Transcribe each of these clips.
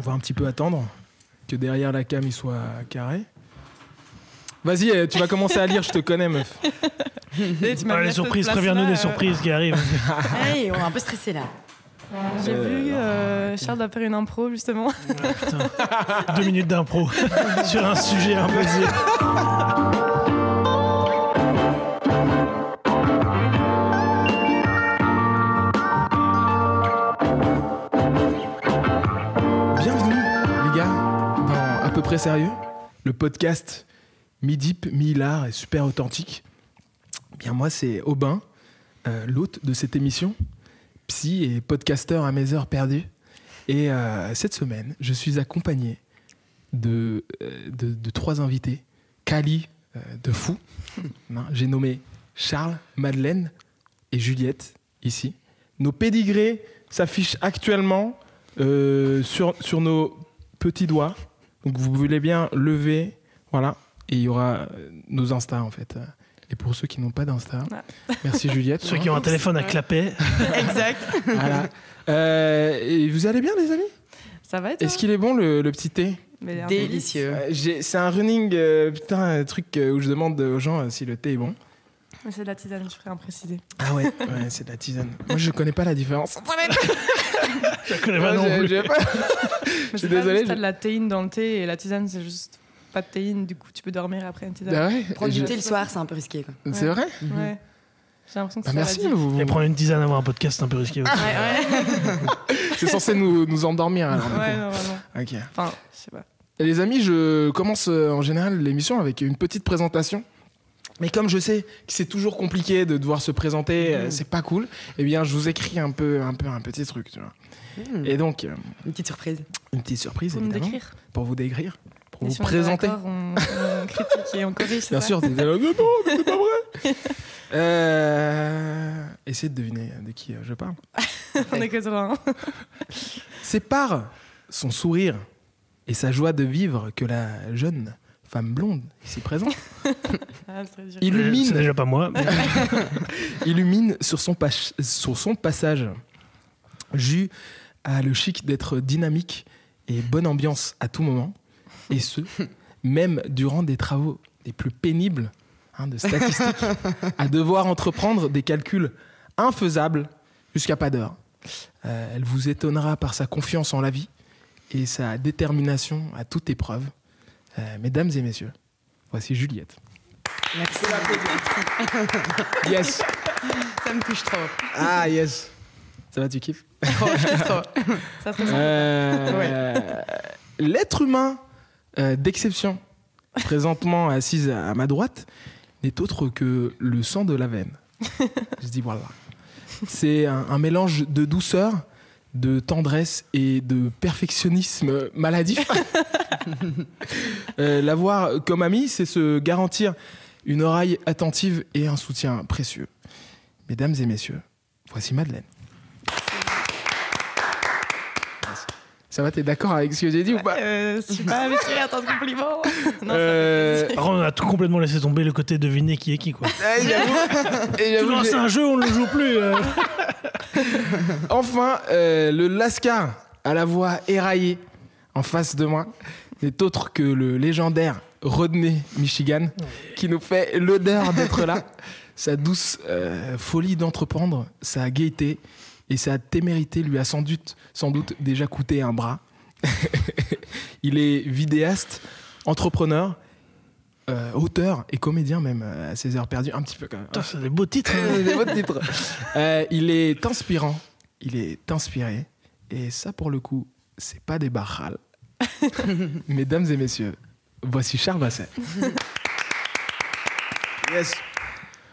On va un petit peu attendre que derrière la cam il soit carré. Vas-y, euh, tu vas commencer à lire, je te connais, meuf. Ah, les surprises, préviens-nous des surprises qui arrivent. Hey, on est un peu stressé là. J'ai Euh, vu euh, Charles va faire une impro justement. Putain. Deux minutes d'impro sur un sujet imposé. Près sérieux, le podcast mi-deep, mi-hilar et super authentique. Bien, moi, c'est Aubin, euh, l'hôte de cette émission, psy et podcasteur à mes heures perdues. Et euh, cette semaine, je suis accompagné de, euh, de, de trois invités. Kali, de fou. Hein, J'ai nommé Charles, Madeleine et Juliette, ici. Nos pédigrés s'affichent actuellement sur, sur nos petits doigts. Donc vous voulez bien lever, voilà. Et il y aura euh, nos Insta, en fait. Et pour ceux qui n'ont pas d'Insta, Ah. merci Juliette. Ceux qui ont un téléphone à clapet. exact. Voilà. Euh, et vous allez bien, les amis? Ça va toi? Est-ce qu'il est bon, le, le petit thé? Délicieux. Euh, j'ai- C'est un running, euh, putain, un truc où je demande aux gens euh, si le thé est bon. Mais C'est de la tisane, je ferai un préciser. Ah ouais, ouais c'est de la tisane. Moi, je connais pas la différence. Je connais pas non plus. pas- Mais suis désolé, T'as je- de la théine dans le thé et la tisane c'est juste pas de théine, du coup tu peux dormir après une tisane. Ah ouais, Prendre je- du thé le soir, c'est un peu risqué. Quoi. C'est vrai Ouais. J'ai l'impression que Bah, c'est Merci. vous- Et prendre une tisane avant un podcast, c'est un peu risqué aussi. C'est censé nous, nous endormir. Alors, Ouais, coup. normalement. Ok. Enfin, je sais pas. Et Les amis, je commence euh, en général l'émission avec une petite présentation. Mais comme je sais que c'est toujours compliqué de devoir se présenter, euh, c'est pas cool, eh bien, je vous écris un peu, un peu un petit truc, tu vois. Mmh. Et donc, euh, Une petite surprise. une petite surprise, Pour évidemment, décrire. pour vous décrire, pour Et vous si présenter. On, on critique et on corrige. Bien ça sûr, t'es là, non, mais c'est pas vrai. Euh, essayez de deviner de qui je parle. on est que un. C'est par son sourire et sa joie de vivre que la jeune femme blonde ici présente Ah, illumine déjà pas moi. mais- illumine sur son, pas- sur son passage. Jus a le chic d'être dynamique et bonne ambiance à tout moment, et ce, même durant des travaux les plus pénibles hein, de statistiques, à devoir entreprendre des calculs infaisables jusqu'à pas d'heure. Euh, elle vous étonnera par sa confiance en la vie et sa détermination à toute épreuve. Euh, mesdames et messieurs, voici Juliette. Merci. Yes Ça me touche trop. Ah yes Ça va, tu kiffes? Je kiffe trop. Ça se ressent. Euh, L'être humain euh, d'exception, présentement assise à ma droite, n'est autre que le sang de la veine. Je dis voilà. C'est un, un mélange de douceur, de tendresse et de perfectionnisme maladif. Euh, L'avoir comme ami, c'est se garantir une oreille attentive et un soutien précieux. Mesdames et messieurs, voici Madeleine. Ça va, t'es d'accord avec ce que j'ai dit ou pas Euh, je suis pas habituée à tant de compliments. Non, Euh, ça on a tout complètement laissé tomber le côté deviner qui est qui. Quoi. j'avoue- et Tu lances un jeu, on ne le joue plus. euh. Enfin, euh, le Lascar à la voix éraillée en face de moi n'est autre que le légendaire Rodney Michigan qui nous fait l'honneur d'être là. Sa douce euh, folie d'entreprendre, sa gaieté et sa témérité lui a sans doute, sans doute déjà coûté un bras. Il est vidéaste, entrepreneur, euh, auteur et comédien même euh, à ses heures perdues, un petit peu quand même. Putain, c'est des beaux titres. hein. Des beaux titres. Euh, il est inspirant, il est inspiré, et ça pour le coup, c'est pas des barrales. Mesdames et messieurs, voici Charles Basset. yes.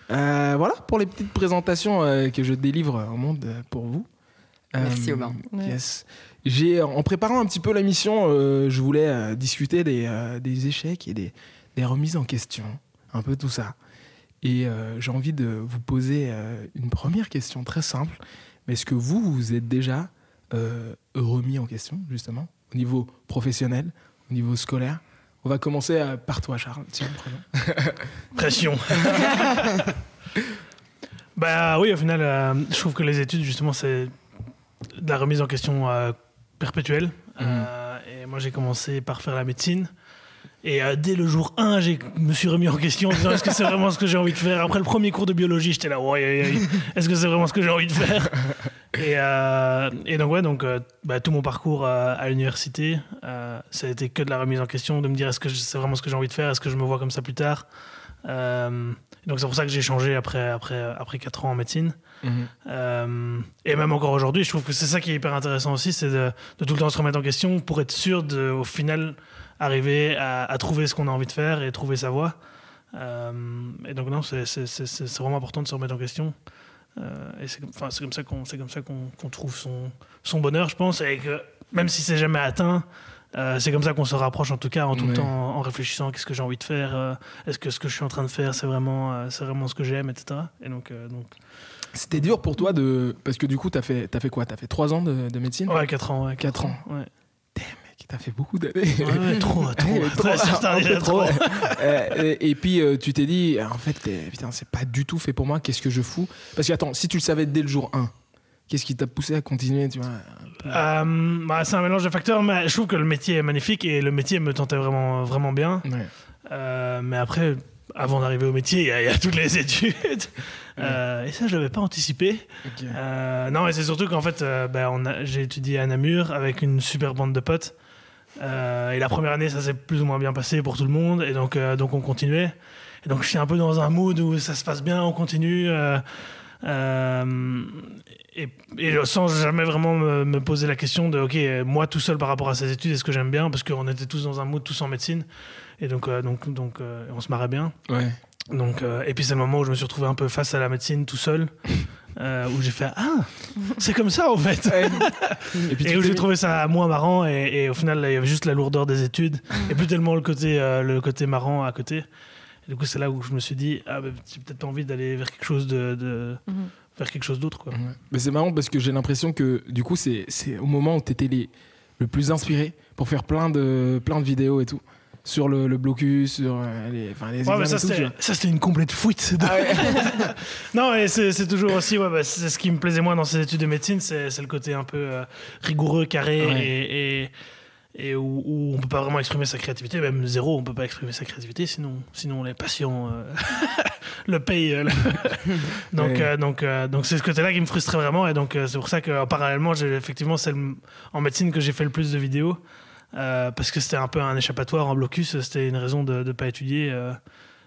Euh, voilà pour les petites présentations euh, que je délivre au monde euh, pour vous. Merci. Yes. J'ai, en préparant un petit peu la mission, euh, je voulais euh, discuter des, euh, des échecs et des, des remises en question, un peu tout ça. Et euh, j'ai envie de vous poser euh, une première question très simple. Mais est-ce que vous, vous êtes déjà euh, remis en question, justement, au niveau professionnel, au niveau scolaire? On va commencer euh, par toi, Charles. Tiens. Pression. bah oui, au final, euh, je trouve que les études, justement, c'est de la remise en question euh, perpétuelle. Euh, et moi j'ai commencé par faire la médecine. Et euh, dès le jour 1, je me suis remis en question en disant est-ce que c'est vraiment ce que j'ai envie de faire? Après le premier cours de biologie, j'étais là, ouais, ouais, ouais, est-ce que c'est vraiment ce que j'ai envie de faire? Et, euh, et donc, ouais, donc, euh, bah, tout mon parcours à l'université, ça a été que de la remise en question, de me dire est-ce que c'est vraiment ce que j'ai envie de faire? Est-ce que je me vois comme ça plus tard? Donc c'est pour ça que j'ai changé après, après, après 4 ans en médecine. Euh, et même encore aujourd'hui, je trouve que c'est ça qui est hyper intéressant aussi, c'est de, de tout le temps se remettre en question pour être sûr de, au final, arriver à, à trouver ce qu'on a envie de faire et trouver sa voie. Euh, et donc non, c'est vraiment important de se remettre en question. Euh, et c'est comme, enfin, c'est comme ça qu'on c'est comme ça qu'on trouve son, son bonheur, je pense, et que même si c'est jamais atteint, euh, c'est comme ça qu'on se rapproche en tout cas, en tout le temps en réfléchissant qu'est-ce que j'ai envie de faire, est-ce que ce que je suis en train de faire, c'est vraiment, c'est vraiment ce que j'aime, etc. Et donc, donc C'était dur pour toi de. Parce que du coup, t'as fait, as fait quoi? T'as fait 3 ans de, de médecine? Ouais, 4 ans. Ouais, Quatre ans. Ouais. T'as fait beaucoup d'années. Ouais, trop, trop. Ouais, trop, un peu. Euh, et, et puis euh, tu t'es dit, en fait, putain, c'est pas du tout fait pour moi, qu'est-ce que je fous? Parce que attends, si tu le savais dès le jour 1, qu'est-ce qui t'a poussé à continuer, tu vois? Euh, bah, c'est un mélange de facteurs, mais je trouve que le métier est magnifique et le métier me tentait vraiment, vraiment bien. Ouais. Euh, mais après, avant d'arriver au métier, il y, a- il y a toutes les études. Euh, et ça, je l'avais pas anticipé. Non, et c'est surtout qu'en fait, ben, j'ai étudié à Namur avec une super bande de potes. Euh, et la première année, ça s'est plus ou moins bien passé pour tout le monde. Et donc, euh, donc on continuait. Et donc, je suis un peu dans un mood où ça se passe bien, on continue. euh, et, et sans jamais vraiment me, me poser la question de, OK, moi tout seul par rapport à ces études, est-ce que j'aime bien? Parce qu'on était tous dans un mood, tous en médecine. Et donc, donc, donc on se marrait bien. Ouais. Donc, et puis c'est le moment où je me suis retrouvé un peu face à la médecine tout seul, euh, où j'ai fait ah c'est comme ça en fait, Et puis et où j'ai trouvé ça moins marrant et, et au final il y avait juste la lourdeur des études et plus tellement le côté euh, le côté marrant à côté. Et du coup c'est là où je me suis dit ah bah, j'ai peut-être pas envie d'aller vers quelque chose de, de- Mhm. vers quelque chose d'autre quoi. Ouais. Mais c'est marrant parce que j'ai l'impression que du coup, c'est c'est au moment où t'étais les, le plus inspiré pour faire plein de, plein de vidéos et tout. Sur le, le blocus, sur euh, les, enfin, les Ouais, mais ça c'était vois. ça, c'était une complète fuite. de- Ah ouais. Non, et c'est c'est toujours aussi, ouais, bah, c'est ce qui me plaisait moins dans ces études de médecine, c'est c'est le côté un peu euh, rigoureux, carré, Ouais. et, et, et où, où on peut pas vraiment exprimer sa créativité, même zéro, on peut pas exprimer sa créativité, sinon, sinon les patients euh, le payent. euh, le- donc, Ouais. euh, donc, euh, donc c'est ce côté-là qui me frustrait vraiment, et donc euh, c'est pour ça que euh, parallèlement, j'ai effectivement, c'est le- en médecine que j'ai fait le plus de vidéos. Euh, parce que c'était un peu un échappatoire en blocus, c'était une raison de ne pas étudier, euh,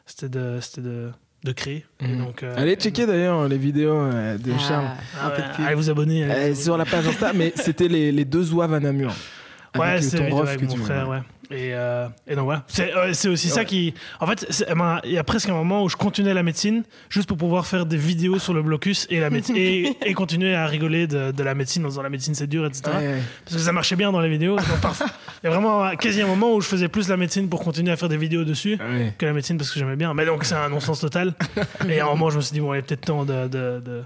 c'était de, c'était de, de créer. Et Mhm. donc, euh, Allez checker d'ailleurs les vidéos euh, de Charles Ah, ah un de pub. allez vous abonner. allez Euh, vous sur la page Insta, mais c'était les, les deux zouaves à Namur. Ouais, c'est ton avec, que mon tu- frère, ouais. Et, euh, et donc voilà, c'est euh, aussi ça qui... En fait, eh ben, il y a presque un moment où je continuais la médecine juste pour pouvoir faire des vidéos sur le blocus et, la médecine, et, et continuer à rigoler de, de la médecine en disant la médecine c'est dur, etc. Ouais, ouais. Parce que ça marchait bien dans les vidéos. Il y a vraiment quasi un moment où je faisais plus la médecine pour continuer à faire des vidéos dessus Ouais. que la médecine parce que j'aimais bien. Mais donc c'est un non-sens total. et à un moment je me suis dit, bon, il est peut-être temps de, de, de,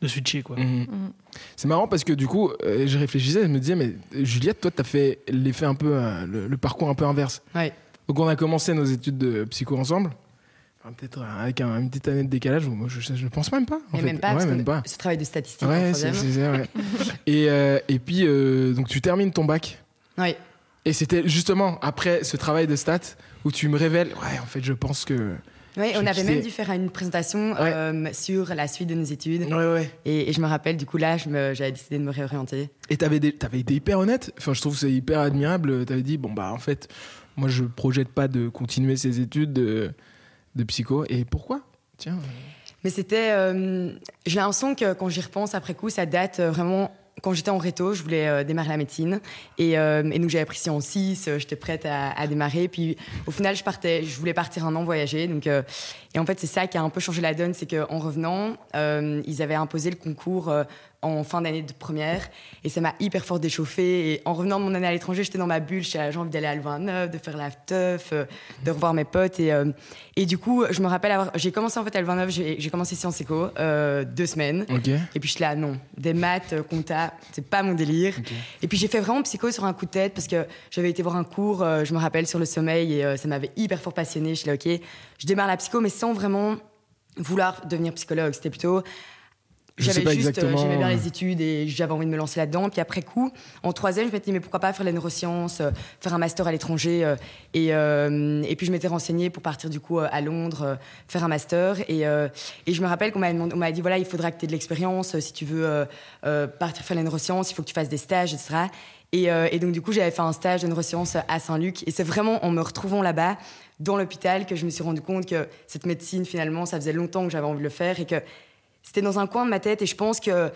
de switcher. Quoi. Mhm. C'est marrant parce que du coup, euh, je réfléchissais, je me disais, mais Juliette, toi, t'as fait l'effet un peu, euh, le, le parcours un peu inverse. Ouais. Donc, on a commencé nos études de psycho ensemble, Enfin, peut-être euh, avec un- une petite année de décalage. Moi, je, je pense même pas. en Mais fait. même pas, Ouais, même pas. ce travail de statistique en Ouais, c'est troisième. c'est ça, ouais. et, euh, et puis, euh, donc, tu termines ton bac. Ouais. Et c'était justement après ce travail de stats où tu me révèles, ouais, en fait, je pense que. J'ai on avait quitté. même dû faire une présentation Ouais. euh, sur la suite de nos études. Ouais, ouais. Et, et je me rappelle, du coup, là, j'avais décidé de me réorienter. Et t'avais, t'avais été hyper honnête? Enfin, je trouve que c'est hyper admirable. T'avais dit, bon, bah, en fait, moi, je projette pas de continuer ces études de, de psycho. Et pourquoi? Tiens. Mais c'était. euh, J'ai l'impression que quand j'y repense après coup, ça date euh, vraiment. Quand j'étais en réto, je voulais euh, démarrer la médecine. Et, euh, et donc j'avais pris Sciences 6, euh, j'étais prête à, démarrer. Puis au final, je, voulais partir un an voyager. Donc, euh, et en fait, c'est ça qui a un peu changé la donne. C'est qu'en revenant, ils avaient imposé le concours en fin d'année de première. Et ça m'a hyper fort déchauffée. Et en revenant de mon année à l'étranger, j'étais dans ma bulle. J'avais j'ai envie d'aller à Louvain-Neuf, de faire la teuf, euh, de revoir mes potes. Et, euh, et du coup, je me rappelle avoir. J'ai commencé en fait à Louvain-Neuf, j'ai j'ai commencé Sciences Éco, euh, deux semaines. Et puis je suis là, non, des maths, compta, c'est pas mon délire. Et puis j'ai fait vraiment psycho sur un coup de tête parce que j'avais été voir un cours, je me rappelle, sur le sommeil et ça m'avait hyper fort passionné. Je suis là, ok, je démarre la psycho, mais sans vraiment vouloir devenir psychologue. C'était plutôt j'avais juste, euh, j'aimais bien les études et j'avais envie de me lancer là-dedans. Puis après coup, en troisième, je m'étais dit, mais pourquoi pas faire les neurosciences, euh, faire un master à l'étranger. euh, et, euh, et puis je m'étais renseignée pour partir du coup euh, à Londres, euh, faire un master. Et, euh, et je me rappelle qu'on m'avait dit, voilà, il faudra que tu aies de l'expérience. Si tu veux euh, euh, partir faire les neurosciences, il faut que tu fasses des stages, etc. Et, euh, et donc du coup, j'avais fait un stage de neurosciences à Saint-Luc. Et c'est vraiment en me retrouvant là-bas, dans l'hôpital, que je me suis rendu compte que cette médecine, finalement, ça faisait longtemps que j'avais envie de le faire et que c'était dans un coin de ma tête et je pense que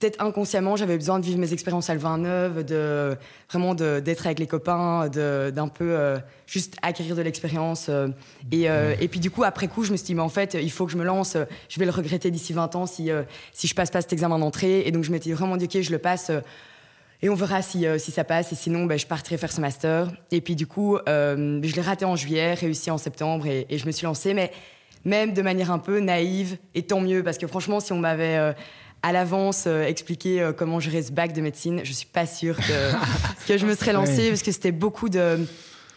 peut-être inconsciemment j'avais besoin de vivre mes expériences à Louvain-Neuve, de vraiment d'être avec les copains, d'un peu euh, juste acquérir de l'expérience euh, et, euh, et puis du coup après coup je me suis dit mais en fait il faut que je me lance, je vais le regretter d'ici 20 ans si si je passe pas cet examen d'entrée et donc je m'étais vraiment dit ok je le passe et on verra si, si ça passe. Et sinon, ben, je partirai faire ce master. Et puis, du coup, je l'ai raté en juillet, réussi en septembre, et, et je me suis lancée. Mais même de manière un peu naïve, et tant mieux, parce que franchement, si on m'avait euh, à l'avance euh, expliqué euh, comment gérer ce bac de médecine, je suis pas sûre que, que je me serais lancée, parce que c'était beaucoup de.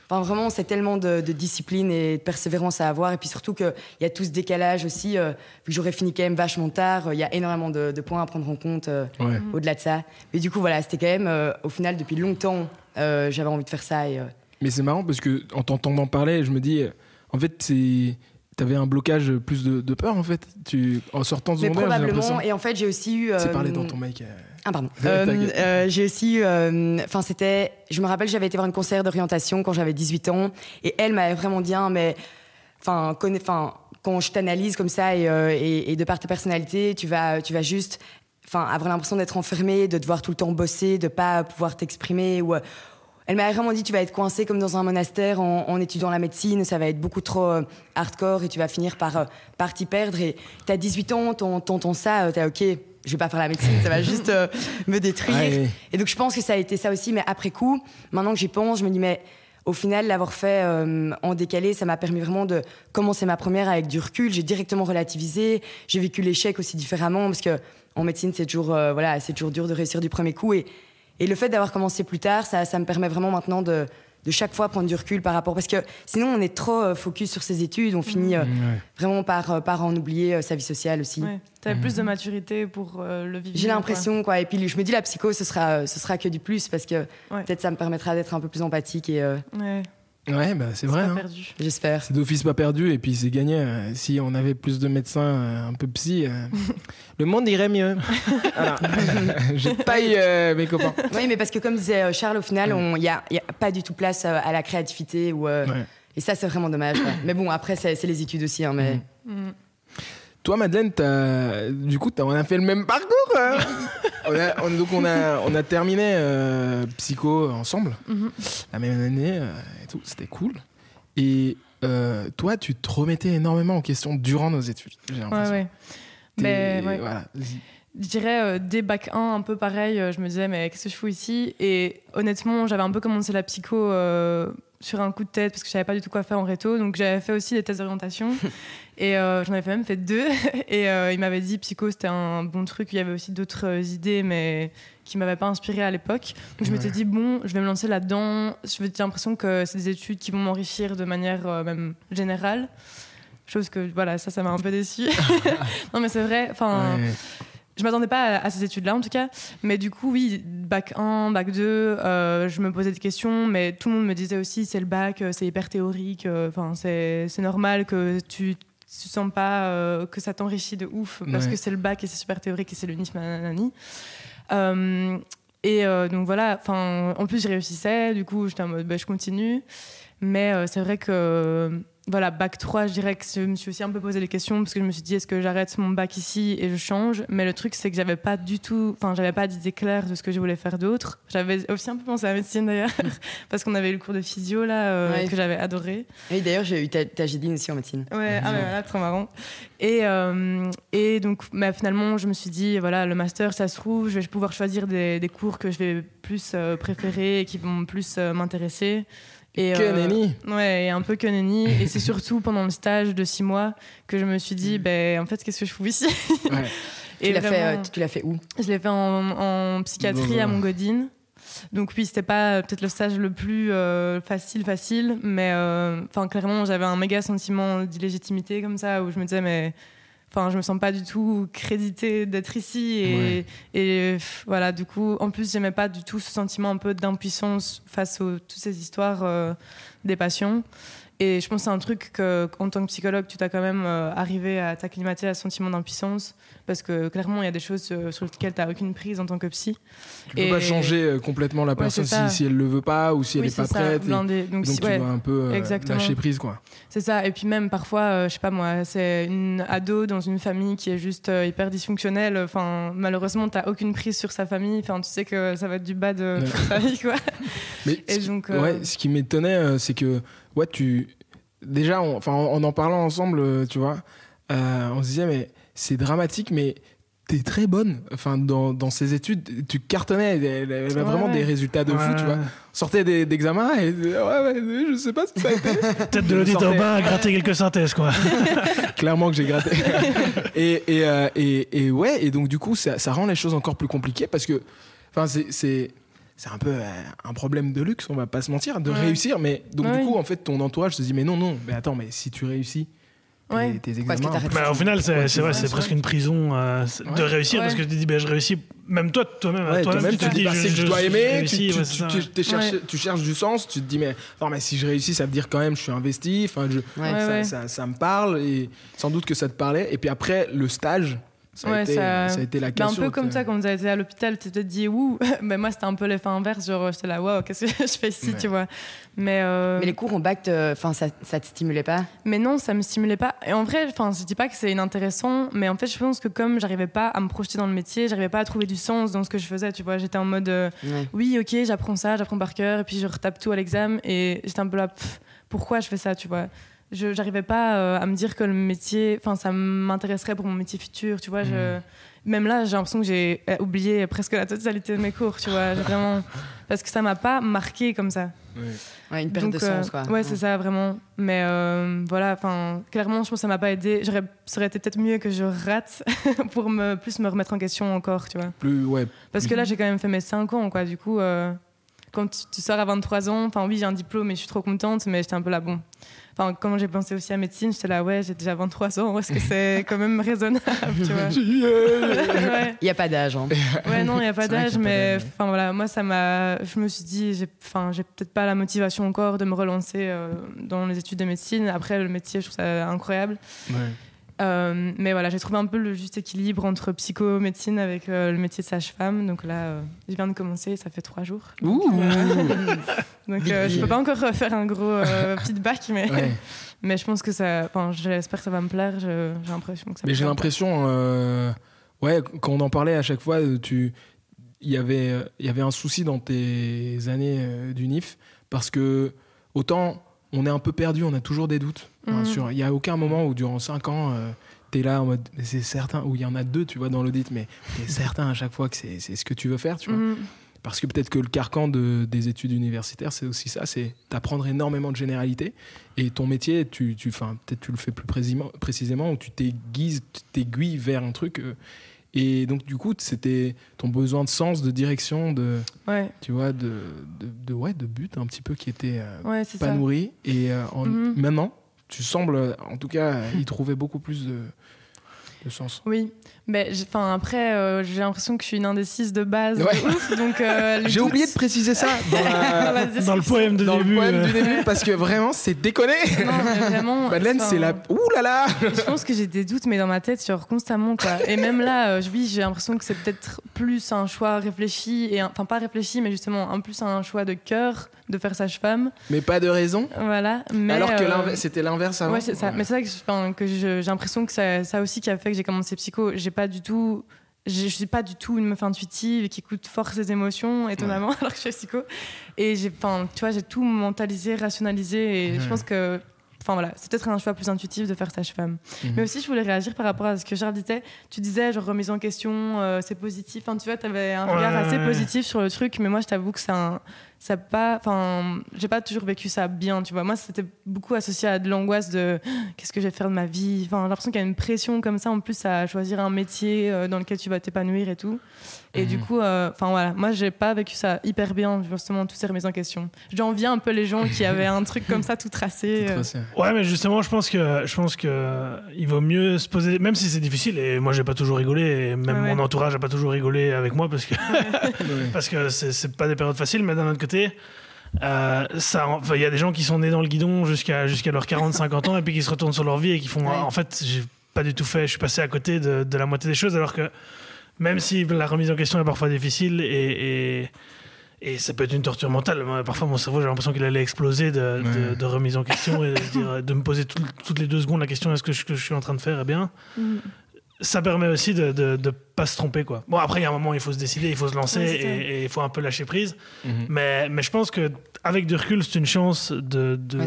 Enfin, vraiment, c'est tellement de, de discipline et de persévérance à avoir. Et puis surtout qu'il y a tout ce décalage aussi. euh, vu que j'aurais fini quand même vachement tard, euh, il y a énormément de, de points à prendre en compte. euh, Ouais. au-delà de ça. Mais du coup, voilà, c'était quand même, euh, au final, depuis longtemps, euh, j'avais envie de faire ça. Et, euh, Mais c'est marrant parce que en t'entendant parler, je me dis, en fait, c'est. T'avais un blocage plus de, de peur en fait. Tu, en sortant de mais secondaire, j'ai l'impression. probablement, et en fait, j'ai aussi eu. C'est euh, parler dans ton mic. euh. Ah, pardon. Euh, euh, j'ai aussi eu. euh, Enfin, c'était. Je me rappelle, j'avais été voir une conseillère d'orientation quand j'avais 18 ans. Et elle m'avait vraiment dit, hein, mais. Enfin, connais- enfin, quand je t'analyse comme ça et, euh, et, et de par ta personnalité, tu vas, tu vas juste. Enfin, avoir l'impression d'être enfermé, de devoir tout le temps bosser, de pas pouvoir t'exprimer. Ou, euh, elle m'avait vraiment dit, tu vas être coincé comme dans un monastère en, en étudiant la médecine, ça va être beaucoup trop euh, hardcore et tu vas finir par, euh, par t'y perdre. Et t'as 18 ans, t'en- t'entends ça, euh, t'es ok, je vais pas faire la médecine, ça va juste euh, me détruire. Ouais. Et donc je pense que ça a été ça aussi, mais après coup, maintenant que j'y pense, je me dis, mais au final, l'avoir fait en décalé, ça m'a permis vraiment de commencer ma première avec du recul. J'ai directement relativisé, j'ai vécu l'échec aussi différemment, parce que en médecine, c'est toujours, voilà, c'est toujours dur de réussir du premier coup. Et, et le fait d'avoir commencé plus tard, ça, ça me permet vraiment maintenant de, de chaque fois prendre du recul par rapport. Parce que sinon, on est trop euh, focus sur ses études, on finit euh, Ouais. vraiment par, euh, par en oublier euh, sa vie sociale aussi. Ouais. T'avais plus de maturité pour euh, le vivre. J'ai l'impression, quoi. Et puis je me dis, la psycho, ce sera, ce sera que du plus parce que Ouais. peut-être ça me permettra d'être un peu plus empathique et euh, Ouais, bah, c'est vrai. pas hein. perdu. j'espère. C'est d'office pas perdu et puis c'est gagné. euh, Si on avait plus de médecins euh, un peu psy, euh, le monde irait mieux. Voilà. J'ai pas eu mes copains. Oui, mais parce que comme disait Charles, au final, il n'y a, y a pas du tout place à la créativité. Ou, euh, Ouais. Et ça, c'est vraiment dommage. mais bon, après, c'est c'est les études aussi. hein, mais... Mm. Toi, Madeleine, t'as- du coup, t'as- on a fait le même parcours. hein. on a, on- donc, on a, on a terminé euh, psycho ensemble, Mhm. la même année euh, et tout. C'était cool. Et euh, toi, tu te remettais énormément en question durant nos études. J'ai Ouais, l'impression. ouais. T'es- Mais, ouais. voilà. Je dirais dès bac 1, un peu pareil, je me disais, mais qu'est-ce que je fous ici? Et honnêtement, j'avais un peu commencé la psycho sur un coup de tête parce que je savais pas du tout quoi faire en réto. Donc j'avais fait aussi des tests d'orientation. et euh, j'en avais même fait deux. et euh, il m'avait dit psycho, c'était un bon truc. Il y avait aussi d'autres euh, idées, mais qui m'avaient pas inspiré à l'époque. Donc je m'étais dit, bon, je vais me lancer là-dedans. J'ai l'impression que c'est des études qui vont m'enrichir de manière euh, même générale. Chose que, voilà, ça, ça m'a un peu déçue. non, mais c'est vrai. Enfin, Ouais. Je m'attendais pas à, à ces études-là en tout cas, mais du coup oui, bac 1, bac 2, euh, je me posais des questions, mais tout le monde me disait aussi c'est le bac, euh, c'est hyper théorique, euh, enfin c'est c'est normal que tu tu sens pas euh, que ça t'enrichit de ouf parce Ouais. que c'est le bac et c'est super théorique et c'est le NIF nanani. Euh, et euh, donc voilà, enfin en plus je réussissais, du coup j'étais en mode bah, je continue, mais c'est vrai que voilà, bac 3, je dirais que je me suis aussi un peu posé des questions parce que je me suis dit est-ce que j'arrête mon bac ici et je change? Mais le truc, c'est que j'avais pas du tout, enfin, j'avais pas d'idée claire de ce que je voulais faire d'autre. J'avais aussi un peu pensé à la médecine d'ailleurs, parce qu'on avait eu le cours de physio là, euh, Ouais. que j'avais adoré. Et d'ailleurs, j'ai eu ta, ta Gédine aussi en médecine. Ouais, ah ouais, voilà, trop marrant. Et, euh, et donc, bah, finalement, je me suis dit, voilà, le master, ça se trouve, je vais pouvoir choisir des, des cours que je vais plus euh, préférer et qui vont plus m'intéresser. Et, Que euh, nenni. Ouais, et un peu que nenni. et c'est surtout pendant le stage de six mois que je me suis dit, ben, en fait, qu'est-ce que je fous ici? Ouais. Tu Et l'as fait, euh, tu l'as fait où? je l'ai fait en, en psychiatrie à Montgodine. Donc oui, c'était pas euh, peut-être le stage le plus euh, facile, facile, mais euh, enfin clairement j'avais un méga sentiment d'illégitimité comme ça où je me disais mais Enfin, je me sens pas du tout créditée d'être ici et, Ouais. et pff, voilà. Du coup, en plus, j'aimais pas du tout ce sentiment un peu d'impuissance face aux toutes ces histoires euh, des passions. Et je pense que c'est un truc que, en tant que psychologue, tu t'as quand même euh, arrivé à t'acclimater à ce sentiment d'impuissance parce que clairement, il y a des choses euh, sur lesquelles tu n'as aucune prise en tant que psy. Tu peux Et- pas changer euh, complètement la personne si, si elle le veut pas ou si elle Oui, est pas ça, prête. blindé. Donc, donc si- tu ouais. dois un peu euh, lâcher prise quoi. C'est ça. Et puis même parfois, euh, je sais pas moi, c'est une ado dans une famille qui est juste euh, hyper dysfonctionnelle. Enfin, malheureusement, t'as aucune prise sur sa famille. Enfin, tu sais que ça va être du bad Ouais. pour sa vie, quoi. Mais Et ce, donc, qui, ouais, ce qui m'étonnait, c'est que ouais, tu déjà, on- enfin, en, en en parlant ensemble, euh, tu vois, euh, on se disait mais c'est dramatique, mais t'es très bonne. Enfin, dans, dans ces études, tu cartonnais. Elle, elle avait Ouais, vraiment ouais. des résultats de fou, tu vois. Sortait des- d'examens et ouais, ouais, je sais pas ce que ça a été. Peut-être de l'audit urbain à gratter quelques synthèses, quoi. Clairement que j'ai gratté. et, et, euh, et, et ouais, et donc du coup, ça, ça rend les choses encore plus compliquées parce que, enfin, c'est- c'est un peu euh, un problème de luxe, on va pas se mentir, de Ouais. réussir. Mais donc Ouais. du coup, en fait, ton entourage se dit mais non, non, mais attends, mais si tu réussis tes, Ouais. tes examens, Bah, au final, c'est vrai, c'est presque une prison euh, de Ouais. réussir parce que tu te dis, bah, je réussis. Même toi, toi-même, Ouais, toi-même, toi-même, tu te dis, bah, je, c'est que je je- dois aimer, tu, réussis, tu- cherches du sens, tu te dis, mais, non, mais si je réussis, ça veut dire quand même, je suis investi, enfin, je, Ouais. Ouais, ça, ouais. ça- ça me parle, et sans doute que ça te parlait. Et puis après, le stage, ça a, Ouais, été, ça- ça a été la un cassure. peu comme ça, quand vous avez été à l'hôpital, tu t'es peut-être dit ouh. Mais moi, c'était un peu l'effet inverse. Genre, j'étais là, waouh, qu'est-ce que je fais ici, Ouais. tu vois. Mais, euh, Mais les cours en bac, te- enfin, ça, ça te stimulait pas? Mais non, ça me stimulait pas. Et en vrai, enfin, je dis pas que c'est inintéressant, mais en fait, je pense que comme j'arrivais pas à me projeter dans le métier, j'arrivais pas à trouver du sens dans ce que je faisais, tu vois. J'étais en mode, euh, Ouais. oui, ok, j'apprends ça, j'apprends par cœur, et puis je retape tout à l'examen, et j'étais un peu là, pourquoi je fais ça, tu vois? Je j'arrivais pas euh, à me dire que le métier, enfin, ça m'intéresserait pour mon métier futur, tu vois. Je, même là, j'ai l'impression que j'ai euh, oublié presque la totalité de mes cours, tu vois. Vraiment, parce que ça m'a pas marqué comme ça. Ouais, une perte Donc, de euh, sens, quoi. Ouais, c'est ça, vraiment. Mais euh, voilà, enfin, clairement, je pense que ça m'a pas aidé. J'aurais, ça aurait été peut-être mieux que je rate pour me, plus me remettre en question encore, tu vois. Plus, ouais, Parce que là, j'ai quand même fait mes 5 ans, quoi. Du coup, euh, quand tu, tu sors à 23 ans, enfin, oui, j'ai un diplôme et je suis trop contente, mais j'étais un peu là, bon. Enfin, quand j'ai pensé aussi à médecine, j'étais là, ouais, j'ai déjà 23 ans, est-ce que c'est quand même raisonnable, tu vois? Ouais. Il n'y a pas d'âge. Hein. Ouais, non, il n'y a pas d'âge, mais enfin voilà, moi ça m'a. Je me suis dit, j'ai, enfin, j'ai peut-être pas la motivation encore de me relancer euh, dans les études de médecine. Après, le métier, je trouve ça incroyable. ouais. Euh, mais voilà, j'ai trouvé un peu le juste équilibre entre psychomédecine avec euh, le métier de sage-femme. Donc là, euh, je viens de commencer, ça fait trois jours. Ouh Donc je peux pas encore faire un gros feedback, mais, Ouais. mais je pense que ça. Enfin, j'espère que ça va me plaire. j'ai l'impression que ça. Mais me j'ai l'impression, ouais, quand on en parlait à chaque fois, tu, il y avait, il y avait un souci dans tes années euh, d'unif parce que autant on est un peu perdu, on a toujours des doutes. Enfin, Mhm. il y a aucun moment où durant cinq ans, tu es là en mode, c'est certain, ou il y en a deux, tu vois, dans l'audit, mais tu es certain à chaque fois que c'est c'est ce que tu veux faire, tu vois. Mhm. Parce que peut-être que le carcan de, des études universitaires, c'est aussi ça, c'est d'apprendre énormément de généralités. Et ton métier, tu, tu, peut-être tu le fais plus précisément, précisément où tu t'aiguises, tu t'aiguilles vers un truc. euh, et donc, du coup, c'était ton besoin de sens, de direction, de, Ouais, tu vois, de, de, de- ouais, de but un petit peu qui était euh, ouais, pas ça. nourri. Et euh, en- Mhm. maintenant, tu sembles, en tout cas, y trouver beaucoup plus de, de sens. Oui, mais j'ai- enfin après, euh, j'ai l'impression que je suis une indécise de base. de ouf, donc euh, J'ai doutes- oublié de préciser ça dans, la- le poème de dans début. le poème euh, du début, parce que vraiment, c'est déconné. Non, mais vraiment. Madeleine, c'est la. Ouh là là Je pense que j'ai des doutes, mais dans ma tête, genre constamment, quoi. Et même là, euh, oui, j'ai l'impression que c'est peut-être plus un choix réfléchi, et un- enfin pas réfléchi, mais justement un plus un choix de cœur de faire sage-femme. Mais pas de raison. Voilà. Mais, Alors que euh, c'était l'inverse avant. Ouais, c'est ça. Mais c'est vrai que, j'ai l'impression que ça, ça aussi qui a fait que j'ai commencé psycho. J'ai pas du tout. Je suis pas du tout une meuf intuitive qui écoute fort ses émotions, étonnamment, alors que je suis psycho. Et j'ai, enfin, tu vois, j'ai tout mentalisé, rationalisé, et je pense que, enfin voilà, c'est peut-être un choix plus intuitif de faire sage-femme. Mhm. Mais aussi, je voulais réagir par rapport à ce que Charles disait. Tu disais, genre, remise en question, euh, c'est positif. Enfin, tu vois, tu avais un regard Ouais, assez ouais. positif sur le truc, mais moi, je t'avoue que c'est un, j'ai pas toujours vécu ça bien tu vois. Moi c'était beaucoup associé à de l'angoisse de qu'est-ce que je vais faire de ma vie? Enfin l'impression qu'il y a une pression comme ça en plus à choisir un métier euh, dans lequel tu vas t'épanouir et tout et du Mhm. coup euh, enfin voilà moi j'ai pas vécu ça hyper bien justement toutes ces remises en question j'envie un peu les gens qui avaient un truc comme ça tout tracé Tout euh. tracé. Ouais, mais justement, je pense que je pense que euh, il vaut mieux se poser, même si c'est difficile. Et moi, j'ai pas toujours rigolé, et même Ouais, ouais. mon entourage a pas toujours rigolé avec moi parce que Ouais. parce que c'est pas des périodes faciles. Mais d'un autre côté, euh, ça, enfin, il y a des gens qui sont nés dans le guidon jusqu'à jusqu'à leurs 40-50 ans et puis qui se retournent sur leur vie et qui font, Ouais. en fait, j'ai pas du tout fait. Je suis passé à côté de, de la moitié des choses, alors que même si la remise en question est parfois difficile et, et et ça peut être une torture mentale. Moi, parfois, mon cerveau, j'ai l'impression qu'il allait exploser de, de- Ouais. de remise en question et de, se dire- de me poser tout- toutes les deux secondes la question est-ce que ce que je suis en train de faire est bien? Mhm. Ça permet aussi de ne pas se tromper. Quoi. Bon, après, il y a un moment, il faut se décider, il faut se lancer Ouais, et il faut un peu lâcher prise. Mhm. Mais, mais je pense qu'avec du recul, c'est une chance de, de,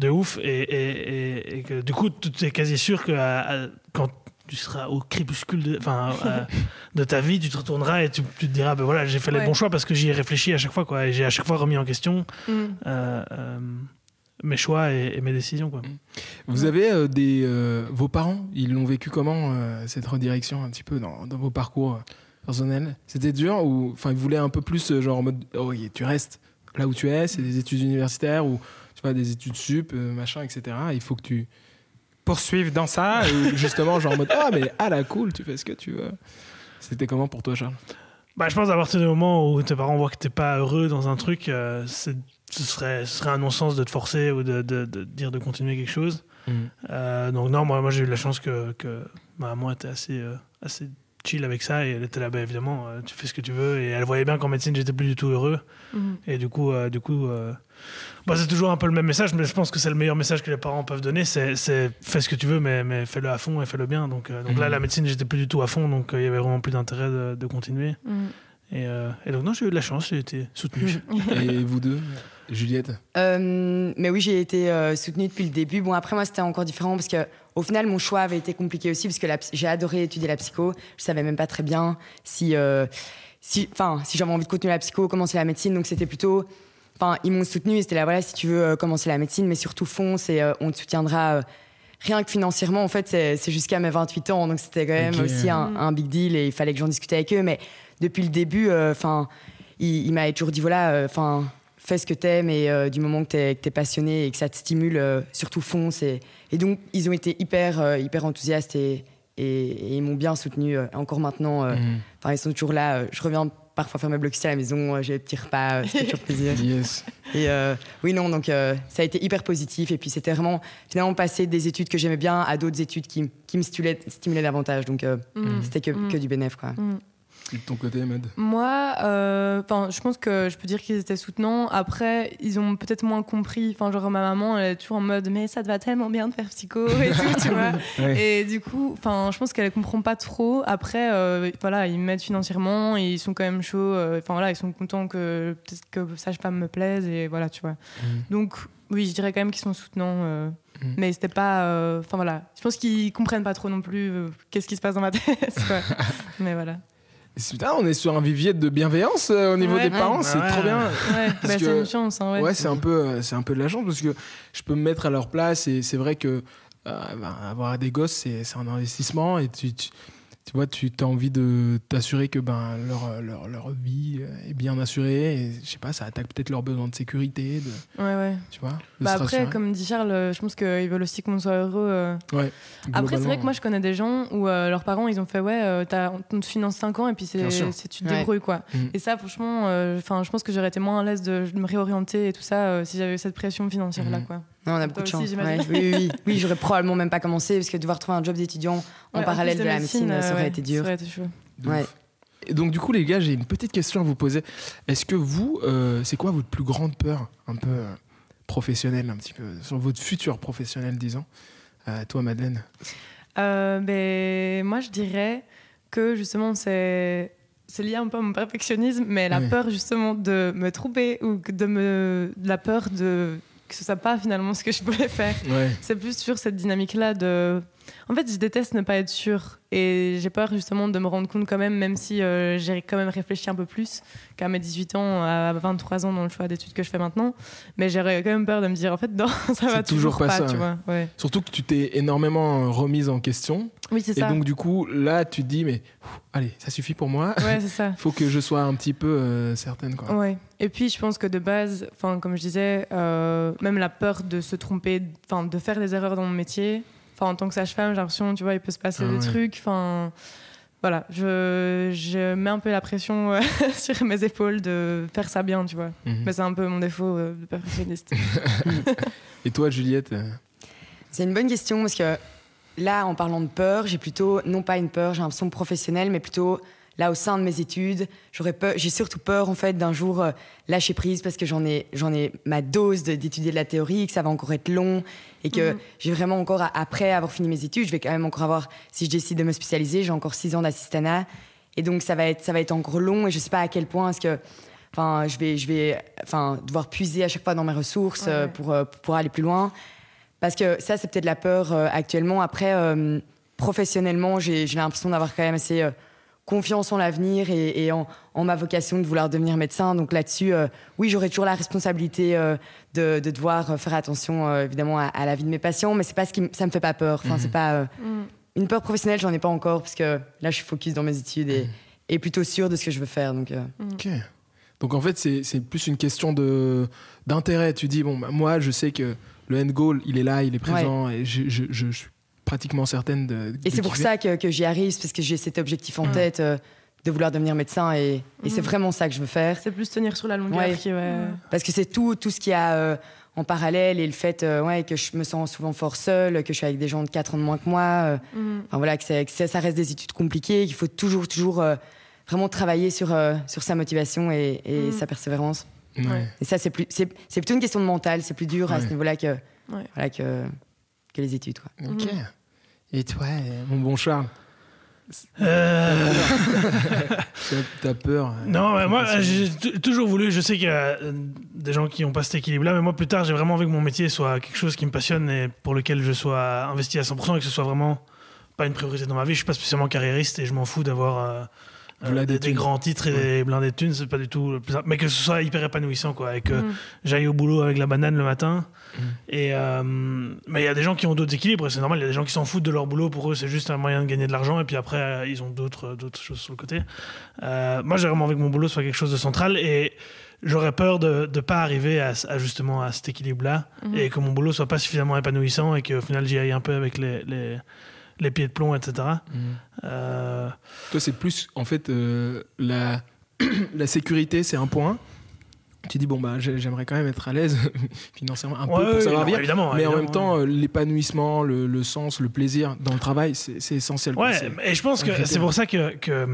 Ouais, ouf. Et, et- et- et que du coup, tu es quasi sûr que à- à- quand tu seras au crépuscule de, enfin, à- de ta vie, tu te retourneras et tu, tu te diras ben voilà, j'ai fait les Ouais. bons choix parce que j'y ai réfléchi à chaque fois. Quoi, et j'ai à chaque fois remis en question Mhm. euh, euh, mes choix et, et mes décisions. Quoi. Vous avez euh, des euh, vos parents, ils l'ont vécu comment euh, cette redirection un petit peu dans, dans vos parcours euh, personnels? C'était dur ou enfin ils voulaient un peu plus euh, genre en mode oh tu restes là où tu es, c'est des études universitaires ou tu vois des études sup euh, machin etc. Il faut que tu poursuives dans ça ou justement genre en mode ah mais ah la cool tu fais ce que tu veux. C'était comment pour toi Charles? Bah, je pense à partir du moment où tes parents voient que t'es pas heureux dans un truc, euh, c'est- ce, serait, ce serait un non-sens de te forcer ou de, de- de dire de continuer quelque chose. Euh, donc non, moi, moi j'ai eu la chance que, que ma maman était assez, euh, assez chill avec ça et elle était là, bah, évidemment, euh, tu fais ce que tu veux. Et elle voyait bien qu'en médecine, j'étais plus du tout heureux. Mhm. Et du coup, euh, du coup euh, bah, c'est toujours un peu le même message, mais je pense que c'est le meilleur message que les parents peuvent donner, c'est fais ce que tu veux, mais, mais fais-le à fond et fais-le bien. Donc, euh, donc là, Mhm. la médecine, j'étais plus du tout à fond, donc euh, il y avait vraiment plus d'intérêt de, de continuer. Et, euh, et donc non, j'ai eu de la chance, j'ai été soutenu. Et vous deux Juliette? Euh, mais oui, j'ai été euh, soutenue depuis le début. Bon, après, moi, c'était encore différent parce que, au final, mon choix avait été compliqué aussi parce que j'ai adoré étudier la psycho. Je savais même pas très bien si, euh, si, enfin, si j'avais envie de continuer la psycho, commencer la médecine. Donc, c'était plutôt, enfin, ils m'ont soutenu et c'était là, voilà, si tu veux euh, commencer la médecine, mais surtout fonce et euh, on te soutiendra. euh, Rien que financièrement, en fait, c'est jusqu'à mes 28 ans, donc c'était quand même aussi un, un big deal et il fallait que j'en discute avec eux. Mais depuis le début, euh, enfin, il, il m'avait toujours dit voilà, euh, enfin, fais ce que t'aimes et euh, du moment que t'es t'es passionné et que ça te stimule, surtout fonce. Et, et donc, ils ont été hyper, hyper enthousiastes et, et, et ils m'ont bien soutenu. encore maintenant, Mhm. enfin, ils sont toujours là. je reviens parfois faire mes blocs à la maison, euh, j'ai des petits repas, euh, fait toujours plaisir. Yes. Et euh, oui, non, donc euh, ça a été hyper positif. Et puis c'était vraiment finalement passer des études que j'aimais bien à d'autres études qui, qui me stimulaient, stimulaient davantage. Donc euh, Mhm. c'était que, Mhm. que du bénéf, quoi. Mhm. De ton côté Mode Moi, euh, 'fin, je pense que je peux dire qu'ils étaient soutenants. Après, ils ont peut-être moins compris. Enfin, genre ma maman, elle est toujours en mode, mais ça te va tellement bien de faire psycho et tout, tu vois. Ouais. Et du coup, enfin, je pense qu'elle comprend pas trop. Après, euh, voilà, ils m'aident financièrement et ils sont quand même chauds. euh, Enfin voilà, ils sont contents que peut-être que sage-femme me plaise et voilà, tu vois. Mhm. Donc oui, je dirais quand même qu'ils sont soutenants. euh, Mhm. Mais c'était pas. euh, Enfin voilà, je pense qu'ils comprennent pas trop non plus qu'est-ce qui se passe dans ma tête. mais voilà. Putain, on est sur un vivier de bienveillance euh, au niveau Ouais. des parents, Ouais. c'est Ouais. trop bien. Ouais, bah, c'est une chance. hein, ouais. Ouais, c'est un peu, c'est un peu de la chance parce que je peux me mettre à leur place et c'est vrai que euh, ben, avoir des gosses, c'est c'est un investissement et tu, tu, tu vois, tu as envie de t'assurer que ben leur, leur, leur vie est bien assurée et je sais pas, ça attaque peut-être leurs besoins de sécurité, de, Ouais, ouais. tu vois. de Bah après, rassurer. comme dit Charles, euh, je pense qu'ils veulent aussi qu'on soit heureux. euh. Ouais, Après, c'est vrai que moi, je connais des gens où euh, leurs parents, ils ont fait Ouais, euh, t'as- on te finance 5 ans et puis c'est, tu te Ouais. débrouilles, quoi. Mhm. Et ça, franchement, euh, 'fin, je pense que j'aurais été moins à l'aise de, me réorienter et tout ça euh, si j'avais eu cette pression financière-là, Mhm. quoi. Non, on a beaucoup de chance. Ouais, oui, oui, oui. Oui, j'aurais probablement même pas commencé parce que devoir trouver un job d'étudiant en Ouais, parallèle de, la médecine, ça euh, aurait ouais, été dur. Ça aurait été chaud. ouais. Et donc du coup, les gars, j'ai une petite question à vous poser. Est-ce que vous, euh, c'est quoi votre plus grande peur, un peu euh, professionnelle, un petit peu, sur votre futur professionnel, disons Euh, Toi, Madeleine? Euh, ben, moi, je dirais que justement, c'est. C'est lié un peu à mon perfectionnisme, mais la Oui. peur justement de me tromper ou de me. La peur de. Que ce soit pas finalement ce que je voulais faire. Ouais. C'est plus sur cette dynamique-là de. En fait, je déteste ne pas être sûre. Et j'ai peur justement de me rendre compte quand même, même si euh, j'ai quand même réfléchi un peu plus qu'à mes 18 ans, à 23 ans dans le choix d'études que je fais maintenant. Mais j'aurais quand même peur de me dire, en fait, non, ça va toujours, toujours pas pas, ça, tu ouais. vois. Ouais. Surtout que tu t'es énormément remise en question. Oui, c'est Et ça. donc, du coup, là, tu te dis, mais pff, allez, ça suffit pour moi. Ouais, c'est ça. faut que je sois un petit peu euh, certaine. Quoi. Ouais. Et puis, je pense que de base, enfin, comme je disais, euh, même la peur de se tromper, enfin, de faire des erreurs dans mon métier. Enfin, en tant que sage-femme, j'ai l'impression, tu vois, il peut se passer Ah des ouais. trucs. Enfin, voilà, je, je mets un peu la pression euh, sur mes épaules de faire ça bien, tu vois. Mhm. Mais c'est un peu mon défaut euh, de perfectionniste. Et toi, Juliette euh, C'est une bonne question parce que là, en parlant de peur, j'ai plutôt, non pas une peur, j'ai l'impression professionnelle, mais plutôt là au sein de mes études, j'aurais peur, j'ai surtout peur en fait d'un jour euh, lâcher prise parce que j'en ai, j'en ai ma dose d'étudier de la théorie, que ça va encore être long et que Mhm. j'ai vraiment encore, après avoir fini mes études, je vais quand même encore avoir, si je décide de me spécialiser, j'ai encore six ans d'assistanat et donc ça va être, ça va être encore long et je sais pas à quel point est-ce que Enfin, je vais, je vais, enfin, devoir puiser à chaque fois dans mes ressources Ouais, euh, ouais. pour, euh, pour aller plus loin. Parce que ça, c'est peut-être la peur euh, actuellement. Après, euh, professionnellement, j'ai j'ai l'impression d'avoir quand même assez euh, confiance en l'avenir et, et en, en ma vocation de vouloir devenir médecin. Donc là-dessus, euh, oui, j'aurai toujours la responsabilité euh, de, de devoir euh, faire attention, euh, évidemment, à, à la vie de mes patients, mais c'est pas ce qui, ça me fait pas peur. Enfin, c'est pas euh, Mm. une peur professionnelle, j'en ai pas encore parce que là, je suis focus dans mes études et, et plutôt sûre de ce que je veux faire. Donc, euh, Ok. Donc en fait, c'est c'est plus une question de d'intérêt. Tu dis, bon, bah, moi, je sais que le end goal, il est là, il est présent, et je, je- je- je suis pratiquement certaine de. Et c'est pour ça que, que j'y arrive, parce que j'ai cet objectif en Mm. tête euh, de vouloir devenir médecin et, et c'est Mm. vraiment ça que je veux faire. C'est plus tenir sur la longueur Ouais. qui, ouais. Parce que c'est tout, tout ce qu'il y a euh, en parallèle et le fait euh, ouais, que je me sens souvent fort seule, que je suis avec des gens de 4 ans de moins que moi. euh, Mm. enfin, voilà, que, ça reste des études compliquées, qu'il faut toujours, toujours euh, vraiment travailler sur, euh, sur sa motivation et, et Mm. sa persévérance. Et ça, c'est plus- c'est c'est plutôt une question de mental, c'est plus dur à ce niveau-là que, Ouais. voilà, que, que les études. Quoi. Ok. Et toi, euh, mon bon Charles, Euh, t'as- peur euh, Non, mais moi, j'ai toujours voulu. Je sais qu'il y a euh, des gens qui n'ont pas cet équilibre-là, mais moi, plus tard, j'ai vraiment envie que mon métier soit quelque chose qui me passionne et pour lequel je sois investi à 100% et que ce soit vraiment pas une priorité dans ma vie. Je suis pas spécialement carriériste et je m'en fous d'avoir euh, euh, des, grands titres et Ouais. des blindés de thunes. C'est pas du tout le plus. Mais que ce soit hyper épanouissant, quoi, et que Mm. j'aille au boulot avec la banane le matin. Mm. Et euh, mais il y a des gens qui ont d'autres équilibres, et c'est normal. Il y a des gens qui s'en foutent de leur boulot. Pour eux, c'est juste un moyen de gagner de l'argent, et puis après, euh, ils ont d'autres d'autres choses sur le côté. Euh, moi, j'ai vraiment envie que mon boulot soit quelque chose de central, et j'aurais peur de ne pas arriver à, à justement à cet équilibre-là, Mhm. et que mon boulot soit pas suffisamment épanouissant, et qu'au final, j'y aille un peu avec les, les, les pieds de plomb, etc. Mhm. Euh, Toi, c'est plus, en fait, euh, la, la sécurité, c'est un point. Tu dis, bon, bah, j'ai- j'aimerais quand même être à l'aise financièrement, un peu pour savoir non, vivre. évidemment, Mais en même temps, ouais. euh, l'épanouissement, le, le sens, le plaisir dans le travail, c'est essentiel. Ouais, et je pense que c'est pour ça que, que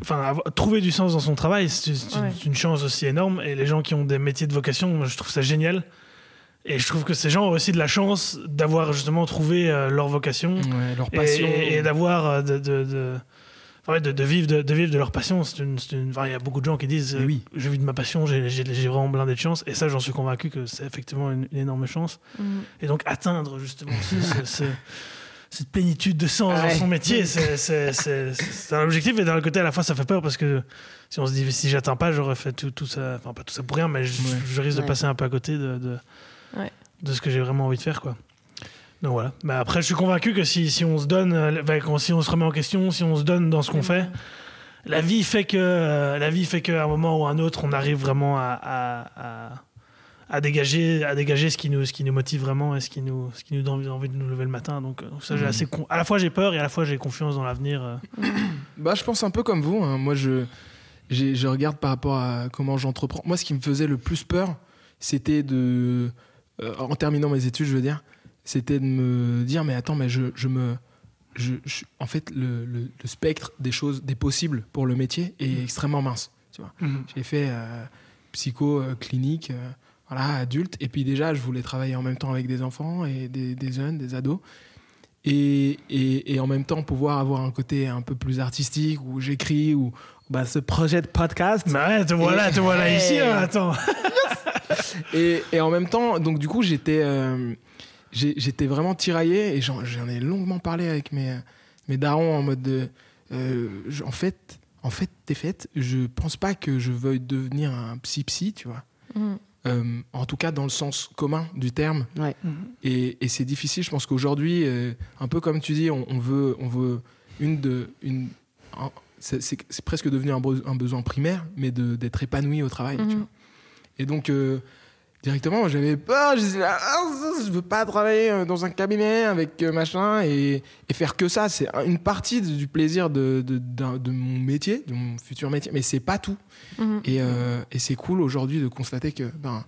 enfin, avoir- trouver du sens dans son travail, c'est c'est une, Ouais. c'est une chance aussi énorme. Et les gens qui ont des métiers de vocation, moi, je trouve ça génial. Et je trouve que ces gens ont aussi de la chance d'avoir justement trouvé euh, leur vocation Ouais, leur passion. et- et d'avoir euh, de, de, de, enfin, de, de vivre de, de vivre de leur passion. C'est une, c'est une- enfin, il y a beaucoup de gens qui disent Eh euh, oui. je vis de ma passion, j'ai j'ai- j'ai vraiment blindé de chance. Et ça, j'en suis convaincu que c'est effectivement une, une énorme chance. Mm. Et donc atteindre justement ce- ce- ce- cette plénitude de sens Ah dans son métier, c'est- c'est c'est- c'est un objectif. Et d'un autre côté, à la fois, ça fait peur parce que si on se dit si j'atteins pas, j'aurais fait tout, tout ça, enfin pas tout ça pour rien, mais je, Ouais. je risque de passer un peu à côté de, de, Ouais. de ce que j'ai vraiment envie de faire, quoi. Donc voilà. Mais après, je suis convaincu que si, si on se donne, euh, quand- si on se remet en question, si on se donne dans ce qu'on fait, la vie fait que euh, la vie fait qu'à un moment ou à un autre, on arrive vraiment à, à, à- à dégager à dégager ce qui nous ce qui nous motive vraiment et ce qui nous ce qui nous donne envie de nous lever le matin. Donc, euh, donc ça, j'ai Mhm. assez con- à la fois j'ai peur et à la fois j'ai confiance dans l'avenir. euh. Bah, je pense un peu comme vous. hein. Moi, je, je regarde par rapport à comment j'entreprends. Moi, ce qui me faisait le plus peur, c'était de. Euh, en terminant mes études, je veux dire, c'était de me dire mais attends, mais je, je me. Je, je- en fait, le, le- le spectre des choses, des possibles pour le métier est extrêmement mince. Tu vois. J'ai fait euh, psycho euh, clinique, euh, voilà, adulte. Et puis déjà, je voulais travailler en même temps avec des enfants et des, des jeunes, des ados. Et, et, et en même temps, pouvoir avoir un côté un peu plus artistique où j'écris ou bah, ce projet de podcast. Mais ouais, te voilà, te voilà ici. hein, attends. Et, et en même temps, donc du coup, j'étais. euh, j'étais vraiment tiraillé et j'en ai longuement parlé avec mes, mes darons en mode de. euh, en fait, en fait, t'es faite. Je pense pas que je veuille devenir un psy-psy, tu vois. Mhm. Euh, en tout cas, dans le sens commun du terme. Ouais. Et, et c'est difficile. Je pense qu'aujourd'hui, euh, un peu comme tu dis, on, on veut, on veut une de, une. un- c'est presque devenu un, be- un besoin primaire, mais de- d'être épanoui au travail. tu Mhm. vois. Et donc, euh, directement, moi, j'avais peur. Je disais, ah, je veux pas travailler euh, dans un cabinet avec euh, machin et, et faire que ça. C'est un- une partie du plaisir de, de, mon métier, de mon futur métier, mais c'est pas tout. Mhm. Et, euh, et c'est cool aujourd'hui de constater que ben,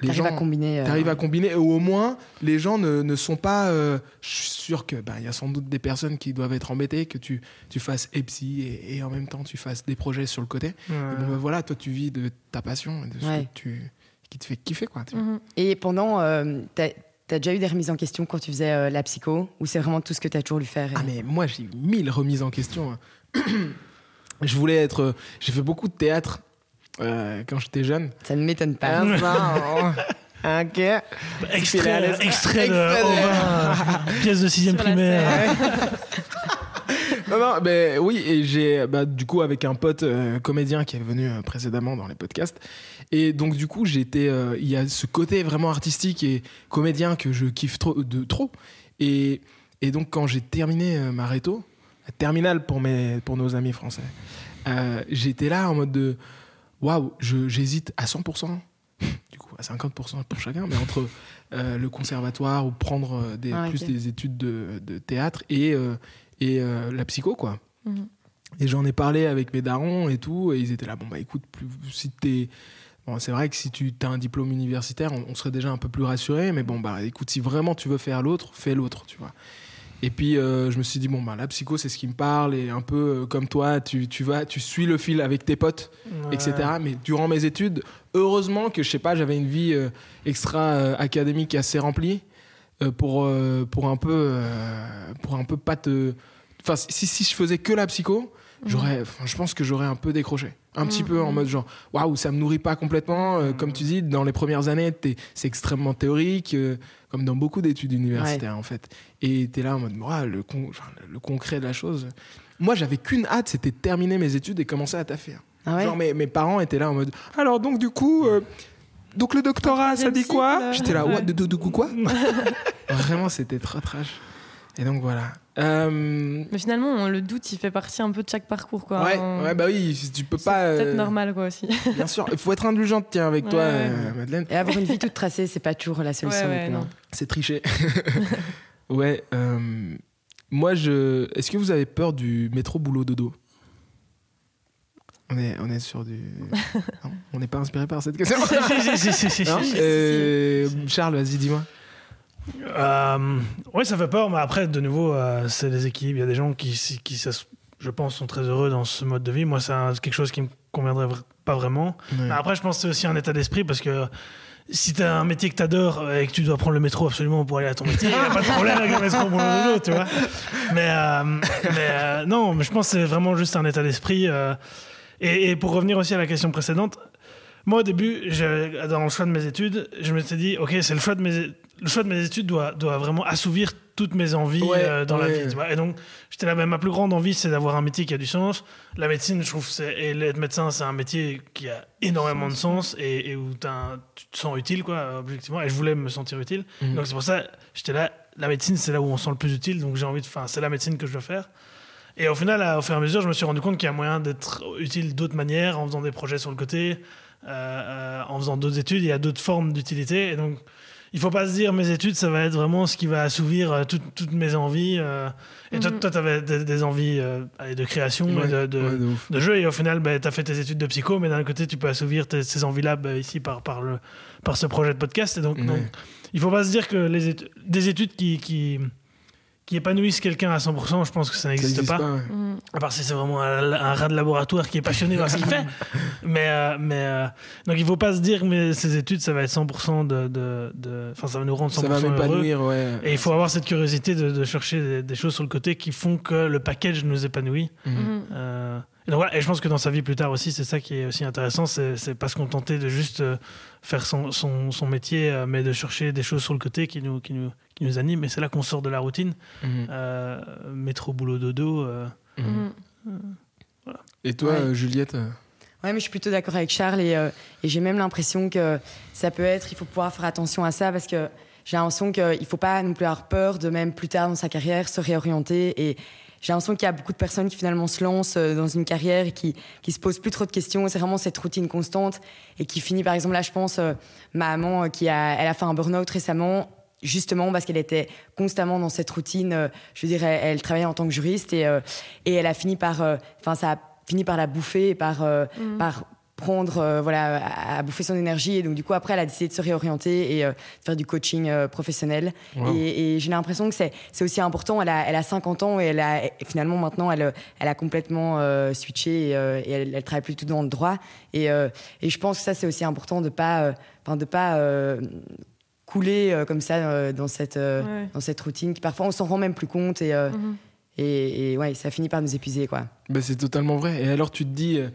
les gens. à combiner. euh, T'arrives à combiner, ou au moins les gens ne, ne sont pas. euh, je suis sûr que ben, il y a sans doute des personnes qui doivent être embêtées que tu, tu fasses EPSI et, et en même temps tu fasses des projets sur le côté. Et bon, ben, voilà, toi tu vis de ta passion, et de ce Ouais. que tu, qui te fait kiffer quoi. tu. Mhm. Et pendant, euh, t'as as déjà eu des remises en question quand tu faisais euh, la psycho ou c'est vraiment tout ce que t'as toujours lu faire et- Ah mais moi j'ai eu mille remises en question. hein. je voulais être. euh, J'ai fait beaucoup de théâtre euh, quand j'étais jeune. Ça ne m'étonne pas. Ah, ok. Extrait, Extrait extrait de de- Aubin, pièce de sixième primaire. Non, non, mais oui, et j'ai, bah, du coup, avec un pote euh, comédien qui est venu euh, précédemment dans les podcasts. Et donc, du coup, j'étais. euh, Il y a ce côté vraiment artistique et comédien que je kiffe trop. De, trop. Et, et donc, quand j'ai terminé euh, ma réto, la terminale pour, mes, pour nos amis français, euh, j'étais là en mode de. Waouh, j'hésite à 100%. Du coup, à 50% pour chacun, mais entre euh, le conservatoire ou prendre euh, des, Ah, plus des études de, de théâtre et, euh, et euh, la psycho, quoi. Mhm. Et j'en ai parlé avec mes darons et tout, et ils étaient là, bon bah écoute, plus, si t'es... Bon, c'est vrai que si tu as un diplôme universitaire, on, on serait déjà un peu plus rassuré, mais bon bah écoute, si vraiment tu veux faire l'autre, fais l'autre, tu vois. Et puis euh, je me suis dit, bon bah la psycho c'est ce qui me parle, et un peu euh, comme toi, tu, tu vas, tu suis le fil avec tes potes, etc. Mais durant mes études, heureusement que je sais pas, j'avais une vie euh, extra académique assez remplie pour pour un peu pour un peu pas te. Enfin, si si je faisais que la psycho, j'aurais, je pense que j'aurais un peu décroché, un petit Mhm. peu en mode genre waouh, ça me nourrit pas complètement. Euh, Comme tu dis, dans les premières années, c'est extrêmement théorique. euh, comme dans beaucoup d'études universitaires en fait. Et t'es là en mode, Ouah, le, con- enfin, le concret de la chose. Moi, j'avais qu'une hâte, c'était de terminer mes études et commencer à taffer. Ah ouais? Genre, mes, mes parents étaient là en mode Alors, donc, du coup, euh, donc le doctorat, ça dit quoi? J'étais là, Ouais. What, de, de- de quoi? Vraiment, c'était trop trash. Et donc, voilà. Euh, Mais finalement, on- le doute, il fait partie un peu de chaque parcours, quoi. ouais, On- ouais, bah oui, tu peux c'est pas. peut-être euh, normal, quoi, aussi. Bien sûr, il faut être indulgente, tiens, avec toi, Ouais, euh, Madeleine. Et avoir une vie toute tracée, c'est pas toujours la solution. Ouais, ouais, non non. C'est tricher. ouais. euh, moi, je. Est-ce que vous avez peur du métro boulot dodo? On est, on est sur du. Non, on n'est pas inspiré par cette question. Non. Euh, Charles, vas-y, dis-moi. Euh, ouais, ça fait peur, mais après, de nouveau, euh, c'est des équilibres. Il y a des gens qui, qui ça je pense, sont très heureux dans ce mode de vie. Moi, c'est quelque chose qui me conviendrait pas vraiment. Mais après, je pense que c'est aussi un état d'esprit parce que si tu as un métier que tu adores et que tu dois prendre le métro absolument pour aller à ton métier, il n'y a pas de problème avec le métro pour le dodo, tu vois. Mais, euh, mais euh, non, mais je pense que c'est vraiment juste un état d'esprit. et, et pour revenir aussi à la question précédente, moi, au début, je- dans le choix de mes études, je me suis dit, OK, c'est le choix de mes, le choix de mes études doit, doit vraiment assouvir toutes mes envies Ouais, euh, dans la vie. tu vois. Et donc, j'étais là, ma plus grande envie, c'est d'avoir un métier qui a du sens. La médecine, je trouve, et être médecin, c'est un métier qui a énormément de sens et, et où t'as un- tu te sens utile, quoi, objectivement. Et je voulais me sentir utile. Mhm. Donc, c'est pour ça, j'étais là, la médecine, c'est là où on se sent le plus utile. Donc, j'ai envie de, enfin, c'est la médecine que je dois faire. Et au final, à- au fur et à mesure, je me suis rendu compte qu'il y a moyen d'être utile d'autres manières, en faisant des projets sur le côté, euh, euh, en faisant d'autres études. Il y a d'autres formes d'utilité. Et donc, il faut pas se dire mes études, ça va être vraiment ce qui va assouvir euh, toutes, mes envies. euh. et toi, Mhm. toi, tu avais des, des envies euh, de création, Ouais, de, de, ouais, de ouf. de jeu. Et au final, tu as fait tes études de psycho, mais d'un côté, tu peux assouvir tes- ces envies-là bah, ici par, par, le, par ce projet de podcast. Et donc, Ouais. donc, il faut pas se dire que les étu- des études qui, qui, qui épanouissent quelqu'un à 100%, je pense que ça n'existe existe pas. pas, ouais. À part si c'est vraiment un, un rat de laboratoire qui est passionné dans ce qu'il fait. Mais, euh, mais euh, donc il faut pas se dire que ces études, ça va être 100% de, enfin ça va nous rendre 100% Ça va heureux. ouais. Et il faut avoir cette curiosité de, de chercher des, des choses sur le côté qui font que le package nous épanouit. Mhm. Mhm. Euh, et, donc voilà, et je pense que dans sa vie plus tard aussi, c'est ça qui est aussi intéressant, c'est pas se contenter de juste faire son, son, son métier, mais de chercher des choses sur le côté qui nous, qui nous, qui nous anime, et c'est là qu'on sort de la routine. Mhm. Euh, métro, boulot, dodo. euh, Mhm. Mhm. Et toi, Ouais. euh, Juliette euh, Ouais, mais je suis plutôt d'accord avec Charles et, euh, et j'ai même l'impression que ça peut être, il faut pouvoir faire attention à ça parce que j'ai l'impression qu'il ne faut pas non plus avoir peur de même plus tard dans sa carrière se réorienter et j'ai l'impression qu'il y a beaucoup de personnes qui finalement se lancent dans une carrière et qui, qui se posent plus trop de questions. C'est vraiment cette routine constante et qui finit, par exemple, là, je pense, euh, ma maman euh, qui a, elle a fait un burn-out récemment justement parce qu'elle était constamment dans cette routine. euh, je veux dire, elle, elle travaillait en tant que juriste et, euh, et elle a fini par, euh, enfin, ça a fini par la bouffer et par, euh, Mhm. par prendre, euh, voilà, à, à bouffer son énergie. Et donc, du coup, après, elle a décidé de se réorienter et euh, de faire du coaching euh, professionnel. Wow. Et, et j'ai l'impression que c'est c'est aussi important. Elle a, elle a 50 ans et elle a, et finalement, maintenant, elle, elle a complètement euh, switché et, euh, et elle, elle travaille plus tout dans le droit. Et, euh, et je pense que ça, c'est aussi important de pas, euh, enfin, de pas euh, couler euh, comme ça euh, dans cette, euh, Ouais. dans cette routine qui parfois on s'en rend même plus compte et, euh, Mhm. et, et ouais, ça finit par nous épuiser quoi. bah, c'est totalement vrai. Et alors, tu te dis, euh,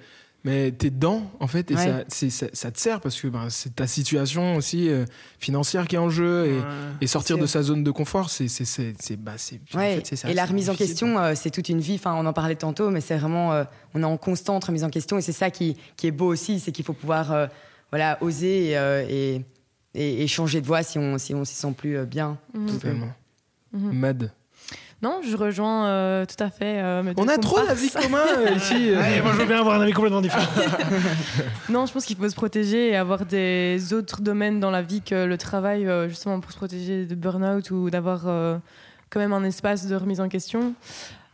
mais t'es dedans, en fait, et Ouais. ça, ça, ça te sert parce que ben, c'est ta situation aussi euh, financière qui est en jeu. Et, ouais. et sortir de sa zone de confort, c'est. c'est- c'est- c'est- bah, c'est- en Ouais, fait, ça, et la remise en question, euh, c'est toute une vie. Enfin, on en parlait tantôt, mais c'est vraiment, euh, on est en constante remise en question, et c'est ça qui, qui est beau aussi, c'est qu'il faut pouvoir, euh, voilà, oser et, euh, et, et- et changer de voie si on si on s'y sent plus euh, bien. Mhm. Totalement. Mhm. Mad. Non, je rejoins euh, tout à fait. euh, On a trop d'avis communs euh, ici. euh. Ouais, moi, je veux bien avoir un avis complètement différent. Non, je pense qu'il faut se protéger et avoir des autres domaines dans la vie que le travail, euh, justement pour se protéger de burn-out ou d'avoir euh, quand même un espace de remise en question.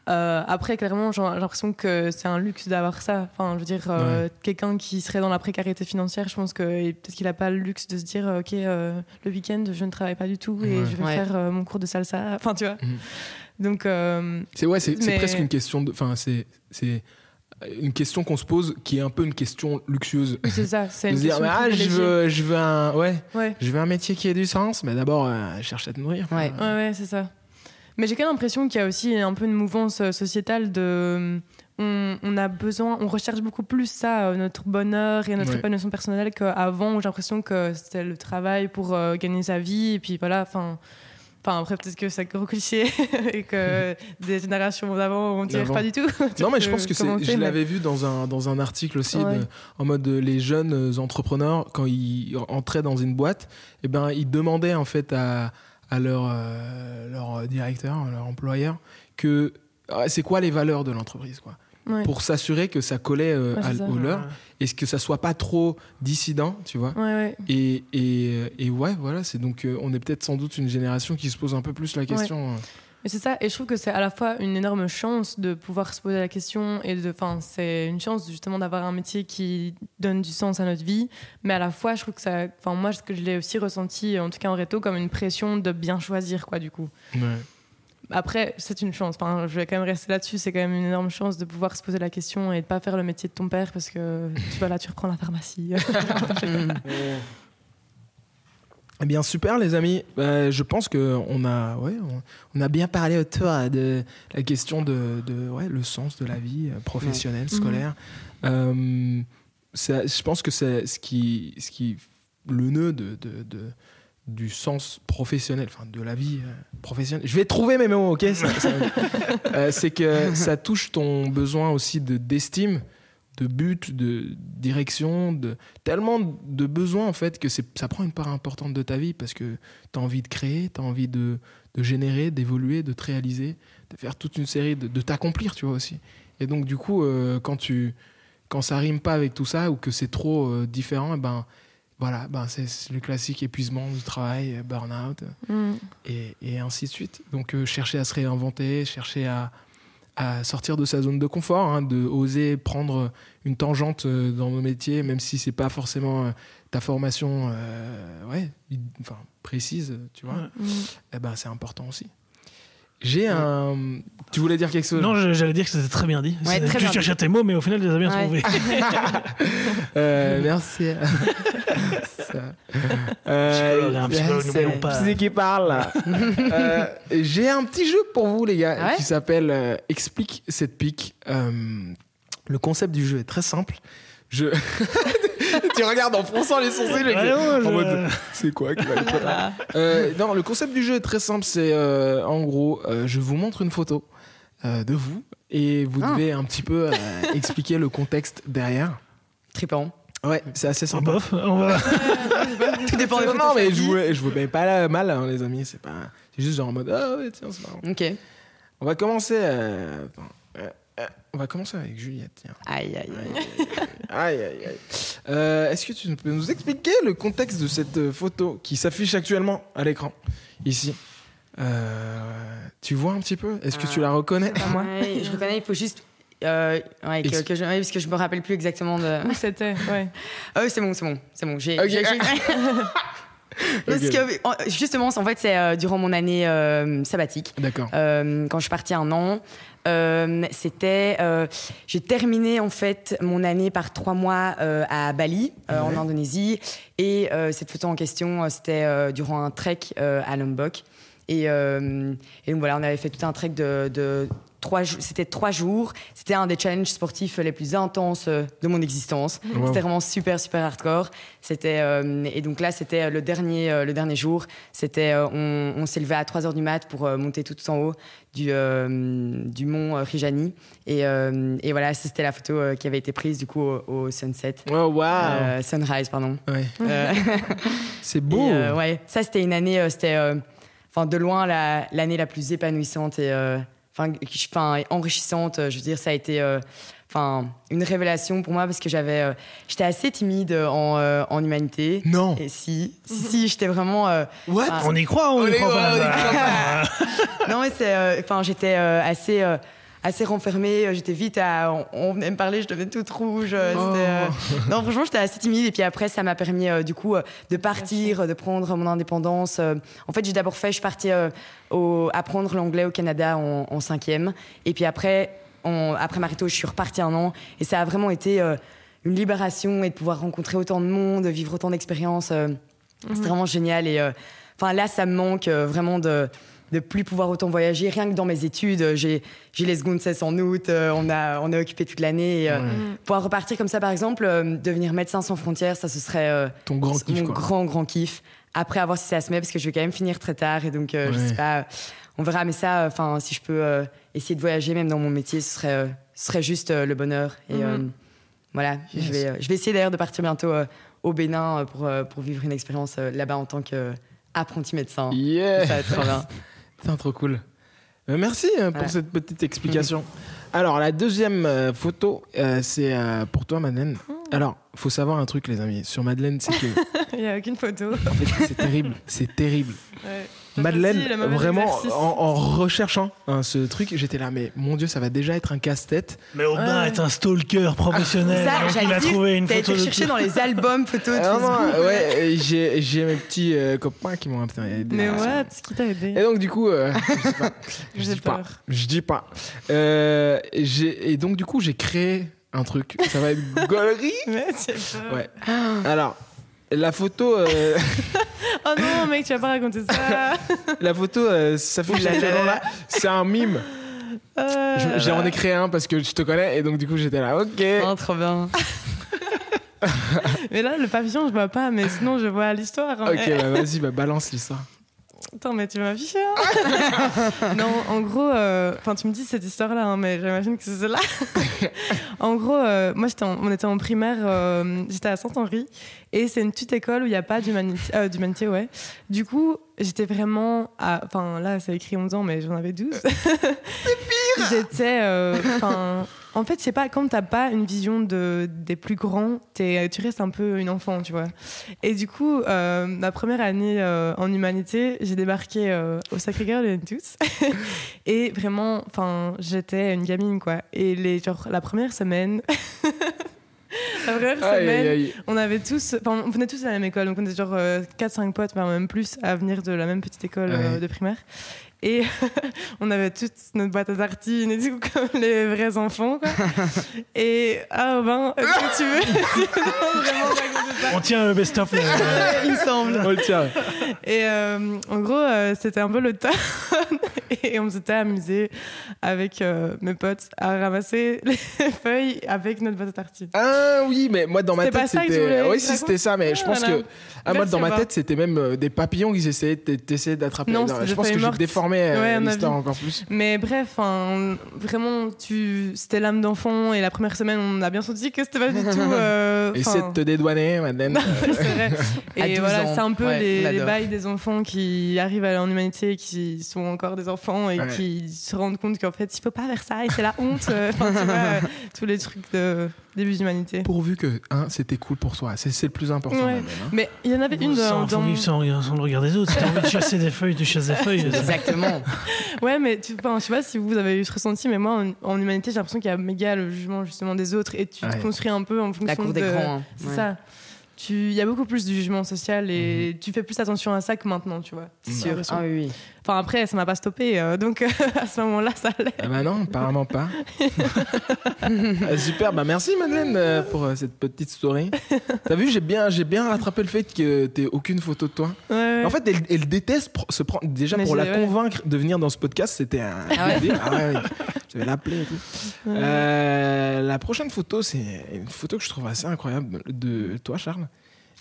Euh, après, clairement, j'ai l'impression que c'est un luxe d'avoir ça. Enfin, je veux dire, euh, quelqu'un qui serait dans la précarité financière, je pense que peut-être qu'il n'a pas le luxe de se dire, euh, ok, euh, le week-end, je ne travaille pas du tout et Ouais. je vais Ouais. faire euh, mon cours de salsa. Enfin, tu vois. Mhm. Donc, euh, C'est ouais, c'est Mais- presque une question de. Enfin, c'est c'est une question qu'on se pose qui est un peu une question luxueuse. oui, c'est ça. C'est De une se dire, question ah, je veux, je veux un, ouais, Ouais. je veux un métier qui ait du sens, mais d'abord, euh, je cherche à te nourrir. Ouais. Ouais, ouais, c'est ça. Mais j'ai quand même l'impression qu'il y a aussi un peu une mouvance euh, sociétale de. On, on a besoin, on recherche beaucoup plus ça, euh, notre bonheur et notre Ouais. épanouissement personnel qu'avant où j'ai l'impression que c'était le travail pour euh, gagner sa vie et puis voilà, enfin. Enfin, après, peut-être que c'est gros cliché et que des générations d'avant, on dirait D'avant. pas du tout. Non, mais je pense que c'est. Je mais- l'avais vu dans un, dans un article aussi, Ouais. de- en mode euh, les jeunes euh, entrepreneurs, quand ils entraient dans une boîte, eh ben, ils demandaient en fait à, à leur, euh, leur directeur, leur employeur, que ah, c'est quoi les valeurs de l'entreprise, quoi. Ouais. Pour s'assurer que ça collait euh, Ouais, à- ça. au leur et que ça soit pas trop dissident, tu vois. Et, et, et ouais, voilà, c'est donc euh, on est peut-être sans doute une génération qui se pose un peu plus la question. Mais c'est ça, et je trouve que c'est à la fois une énorme chance de pouvoir se poser la question, et de, enfin, c'est une chance justement d'avoir un métier qui donne du sens à notre vie, mais à la fois, je trouve que ça, enfin, moi, ce que je l'ai aussi ressenti, en tout cas en réto, comme une pression de bien choisir, quoi, du coup. Ouais. Après, c'est une chance, enfin, je vais quand même rester là-dessus, c'est quand même une énorme chance de pouvoir se poser la question et de pas faire le métier de ton père parce que tu vas là, tu reprends la pharmacie. Eh bien super les amis, Euh, je pense que on a, ouais, on, on a bien parlé autour euh, de la question de, de ouais, le sens de la vie euh, professionnelle, scolaire. Euh, ça- je pense que c'est ce qui, ce qui, le nœud de, de, de- du sens professionnel, enfin de la vie euh, professionnelle. Je vais trouver mes mots, ok? Ça- ça- Euh, C'est que ça touche ton besoin aussi de d'estime, de but, de direction, de tellement de besoins en fait que ça prend une part importante de ta vie parce que tu as envie de créer, tu as envie de, de générer, d'évoluer, de te réaliser, de faire toute une série, de, de t'accomplir, tu vois aussi. Et donc du coup, euh, quand tu quand ça rime pas avec tout ça ou que c'est trop euh, différent, eh ben voilà, ben c'est le classique épuisement du travail, burn-out Mm. et, et ainsi de suite. Donc euh, chercher à se réinventer, chercher à, à sortir de sa zone de confort, hein, de oser prendre une tangente euh, dans nos métiers, même si c'est pas forcément euh, ta formation euh, ouais, enfin, précise, tu vois. Ouais. Mm. Eh ben, c'est important aussi. J'ai un. Tu voulais dire quelque chose Non, j'allais dire que c'était très bien dit. Ouais, très tu bien cherchais tes mots, mais au final, tu les as bien Ouais. trouvés. Euh, merci. Euh, Psychologue, hein, psychologue, c'est- n'oublions pas. C'est qui parle. Euh, J'ai un petit jeu pour vous, les gars, Ah ouais qui s'appelle euh, Explique cette pique. Euh, le concept du jeu est très simple. Je... tu regardes en fronçant les sourcils. et que- je- en mode, c'est quoi qui va être là Euh, Non, le concept du jeu est très simple. C'est euh, en gros, euh, je vous montre une photo euh, de vous et vous Ah. devez un petit peu euh, expliquer le contexte derrière. Trippant. Ouais, c'est assez sympa. bof, on va. Tout dépend des non, mais je vous, je vous mets pas là, mal, hein, les amis. C'est pas, c'est juste genre en mode, ah ouais, tiens, c'est marrant. Ok. On va commencer. euh, euh, on va commencer avec Juliette. Tiens. Aïe, aïe, aïe. Aïe, aïe, aïe. Euh, Est-ce que tu peux nous expliquer le contexte de cette euh, photo qui s'affiche actuellement à l'écran, ici? Euh, Tu vois un petit peu? Est-ce que tu la reconnais? Ouais, je reconnais, il faut juste. euh, ouais, que, que je, ouais, parce que je me rappelle plus exactement de. Où c'était? Ouais. Ah oui, c'est bon, c'est bon, c'est bon. J'ai, Ok. j'ai- j'ai- Parce que, en- justement, en fait, c'est euh, durant mon année euh, sabbatique, D'accord. euh, quand je suis partie un an. Euh, c'était, euh, j'ai terminé en fait mon année par trois mois euh, à Bali, Ouais. en Indonésie, et cette photo en question, c'était durant un trek à Lombok, et, et donc voilà, on avait fait tout un trek de, de trois, c'était trois jours. C'était un des challenges sportifs les plus intenses euh, de mon existence. Wow. C'était vraiment super super hardcore. C'était euh, et donc là c'était le dernier euh, le dernier jour. C'était euh, on, on s'est levé à 3 heures du mat pour euh, monter tout en haut du euh, du mont euh, Rijani et, euh, et voilà c'était la photo euh, qui avait été prise du coup au, au sunset. Oh, waouh Euh, sunrise pardon. Ouais. Euh, C'est beau et, euh, ouais, ça c'était une année, euh, c'était, euh, enfin de loin la- l'année la, plus épanouissante et, euh, enfin, qui- enfin enrichissante. euh, Je veux dire, ça a été, euh, enfin une révélation pour moi parce que j'avais, euh, j'étais assez timide en, euh, en humanité. Non. Et si, si, si, j'étais vraiment. euh, What? Ah. On y croit, on, On y croit croit, on y pas. non mais c'est, euh, enfin j'étais euh, assez. Assez renfermée, euh, j'étais vite à. On, on venait me parler, je devenais toute rouge. euh, Oh. euh, Non, franchement, j'étais assez timide. Et puis après, ça m'a permis, du coup, de partir, de prendre mon indépendance. En fait, j'ai d'abord fait, je suis partie au- apprendre l'anglais au Canada en, en cinquième. Et puis après, en- après Marito, je suis repartie un an. Et ça a vraiment été une libération et de pouvoir rencontrer autant de monde, vivre autant d'expériences. euh, C'était vraiment génial. Et euh, enfin, là, ça me manque euh, vraiment de de plus pouvoir autant voyager. Rien que dans mes études, euh, j'ai j'ai les secondes cesse en août, euh, on a on est occupé toute l'année. euh, Ouais. Pouvoir repartir comme ça, par exemple, euh, devenir médecin sans frontières, ça ce serait euh, Ton grand kiff, mon quoi. grand grand kiff. Après, à voir si ça se met, parce que je vais quand même finir très tard, et donc euh, je Ouais. sais pas. On verra, mais ça, enfin, si je peux euh, essayer de voyager, même dans mon métier, ce serait euh, ce serait juste euh, le bonheur. Et Mhm. euh, voilà, Yes. je vais euh, je vais essayer d'ailleurs de partir bientôt euh, au Bénin euh, pour euh, pour vivre une expérience euh, là-bas en tant qu'apprenti médecin. Yeah Ça va être trop bien. Putain, trop cool. Euh, merci euh, pour Ouais. cette petite explication. Alors, la deuxième euh, photo, euh, c'est euh, pour toi, Madeleine. Alors, faut savoir un truc, les amis. Sur Madeleine, c'est que Il n'y a aucune photo. en fait, c'est terrible. C'est terrible. Ouais. Madeleine, vraiment, en, en recherchant hein, ce truc, j'étais là, mais mon Dieu, ça va déjà être un casse-tête. Mais Aubin Ouais. est un stalker professionnel. Ça, donc j'allais il a dire, trouvé une T'as photo été chercher dans les albums photos de Ah, non, ouais, et j'ai j'ai mes petits euh, copains qui m'ont un peu aidé. Mais what Qui t'a aidé Et donc, du coup, euh, je dis pas. Je dis pas. peur. Je dis pas. Euh, j'ai- et donc, du coup, j'ai créé un truc. Ça va être gaulerie? Ouais. Alors, la photo, euh, Oh non, mec, tu vas pas raconter ça. la photo euh, Ouh là là. actuellement là. C'est un mime. Euh, Je- J'ai en ai créé un parce que je te connais et donc du coup j'étais là. Ok. Oh, trop bien. Mais là, le papillon, je vois pas, mais sinon, je vois l'histoire. hein. Ok, bah vas-y, bah balance l'histoire. Attends, mais tu m'affiches hein Non, en gros, euh, enfin, tu me dis cette histoire-là, hein, mais j'imagine que c'est celle-là. en gros, euh, moi, j'étais on était en primaire, euh, j'étais à Saint-Henri, et c'est une petite école où il n'y a pas d'humanité, d'humanité, ouais. Du coup, j'étais vraiment, à- enfin, là, c'est écrit 11 ans, mais j'en avais 12. c'est pire J'étais, enfin, en fait, je sais pas, quand t'as pas une vision de, des plus grands, t'es- tu restes un peu une enfant, tu vois. Et du coup, euh, ma première année euh, en humanité, j'ai débarqué euh, au Sacré-Cœur de tous. et vraiment, enfin, j'étais une gamine, quoi. Et les, genre, la première semaine. la première Aïe, semaine, aïe, on avait tous, enfin, on venait tous à la même école, donc on était genre 4-5 potes, même plus, à venir de la même petite école Ouais. de primaire. Et on avait toute notre boîte à tartines et tout, comme les vrais enfants, quoi. Et, ah, ben, est-ce que tu veux, On tient le best-of. Il me semble. On le tient. Et euh, en gros, euh, c'était un peu le temps. et on s'était amusé avec euh, mes potes à ramasser les feuilles avec notre pâte à tartines. Ah oui, mais moi dans ma tête c'était. voulais Oui, si raconter c'était ça, mais je Ah, pense voilà. que. Ah, moi dans ma tête c'était même des papillons qu'ils essayaient d'attraper. Non, je pense que feuilles j'ai déformé euh, Ouais, on a l'histoire vu. encore plus. Mais bref, vraiment, tu... c'était l'âme d'enfant et la première semaine, on a bien senti que c'était pas du tout. euh, Essaie de te dédouaner, Madeleine. c'est vrai. Et 12 voilà, c'est un peu Ouais, les, bails des enfants qui arrivent à en humanité et qui sont encore des enfants et Ouais. qui se rendent compte qu'en fait, il faut pas faire ça et c'est la honte. euh, Enfin, tu vois, euh, tous les trucs de début d'humanité. Pourvu que hein, c'était cool pour toi. C'est le plus important. Ouais. Hein. Mais il y en avait une sans, dans. faut dans- vivre sans, sans le regard des autres. Si t'as envie de chasser des feuilles, tu chasses des feuilles. Exactement. Ouais, mais tu, enfin, je sais pas si vous avez eu ce ressenti, mais moi, en, en humanité, j'ai l'impression qu'il y a méga le jugement justement des autres et tu Ouais. te construis un peu en fonction La cour de. des grands. hein. C'est Ouais. ça. Tu- Il y a beaucoup plus de jugement social et Mhm. tu fais plus attention à ça que maintenant, tu vois. C'est Bah, sûr. Ah oui, oui. Enfin, après, ça m'a pas stoppé, euh, donc à ce moment-là, ça allait. Ah bah non, apparemment pas. Ah, super, bah merci Madeleine euh, pour euh, cette petite story. T'as vu, j'ai bien, j'ai bien rattrapé le fait que t'aies aucune photo de toi. Ouais, ouais. En fait, elle, elle déteste se prendre. Déjà, Mais pour la convaincre de venir dans ce podcast, c'était un. Ah ouais. Ah. Je vais l'appeler et tout. Euh, la prochaine photo, c'est une photo que je trouve assez incroyable de toi, Charles.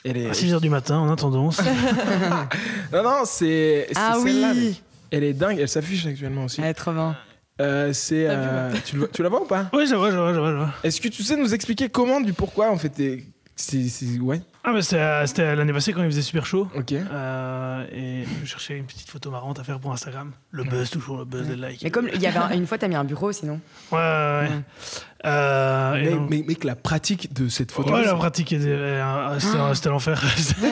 Elle est. À 6h du matin, en attendant. Non, non, c'est. Ah oui Elle est dingue, elle s'affiche actuellement aussi. Elle est trop bien. Euh, c'est. Euh, tu, la vois ou pas? Oui, je vois, je vois, je vois. vois. Est-ce que tu sais nous expliquer comment, du pourquoi, en fait, c'est- Ouais, Ah, mais c'était l'année passée quand il faisait super chaud. ok. Euh, et je cherchais une petite photo marrante à faire pour Instagram. Le buzz, toujours le buzz des likes. Mais comme il y avait un- une fois, t'as mis un bureau, sinon. Ouais, ouais, ouais. Ouais. Euh, Mais, donc- mais, mec, la pratique de cette photo. Ouais, la pratique, euh, c'était l'enfer. Mais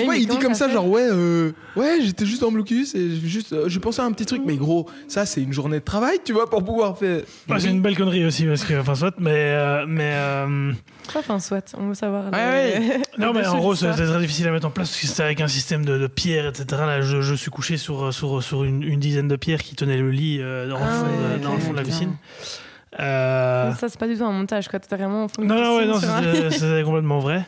Tu vois, mais il dit comme ça, genre ouais, euh, ouais, j'étais juste en blocus et j'ai juste, euh, j'ai pensé à un petit truc, mais gros, ça c'est une journée de travail, tu vois, pour pouvoir faire. Ouais, c'est une belle connerie aussi, parce que, enfin, soit, mais. euh, mais euh, Quoi, Enfin, soit, on veut savoir. Ouais, non, le mais en gros, c'était très difficile à mettre en place parce que c'était avec un système de, de pierres, etc. Là, je, je suis couché sur, sur, sur une, une dizaine de pierres qui tenaient le lit euh, dans, le Ah fond, ouais, de, dans le fond de la piscine. Euh, Ça, c'est pas du tout un montage, quoi. T'es vraiment au fond de non, non, ouais, non, c'était complètement vrai.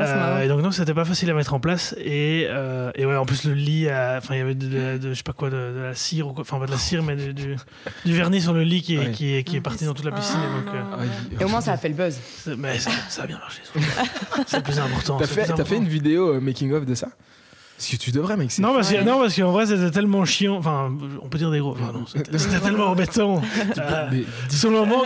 Ah, Euh, et donc non, c'était pas facile à mettre en place et, euh, et ouais, en plus le lit, enfin il y avait de, de- de- je sais pas quoi, de, de la cire ou enfin pas de la cire mais du, du, du vernis sur le lit qui est, Ouais. qui est, qui est parti dans toute la piscine et donc. euh, Et au moins, ça a fait le buzz. mais ça, ça a bien marché. C'est le plus important. T'as fait, fait une vidéo euh, making of de ça? Parce que tu devrais, mec. Non parce, que, non, parce qu'en vrai, c'était tellement chiant. Enfin, on peut dire des gros. Enfin, non, c'était c'était tellement embêtant. Euh, Mais sur le moment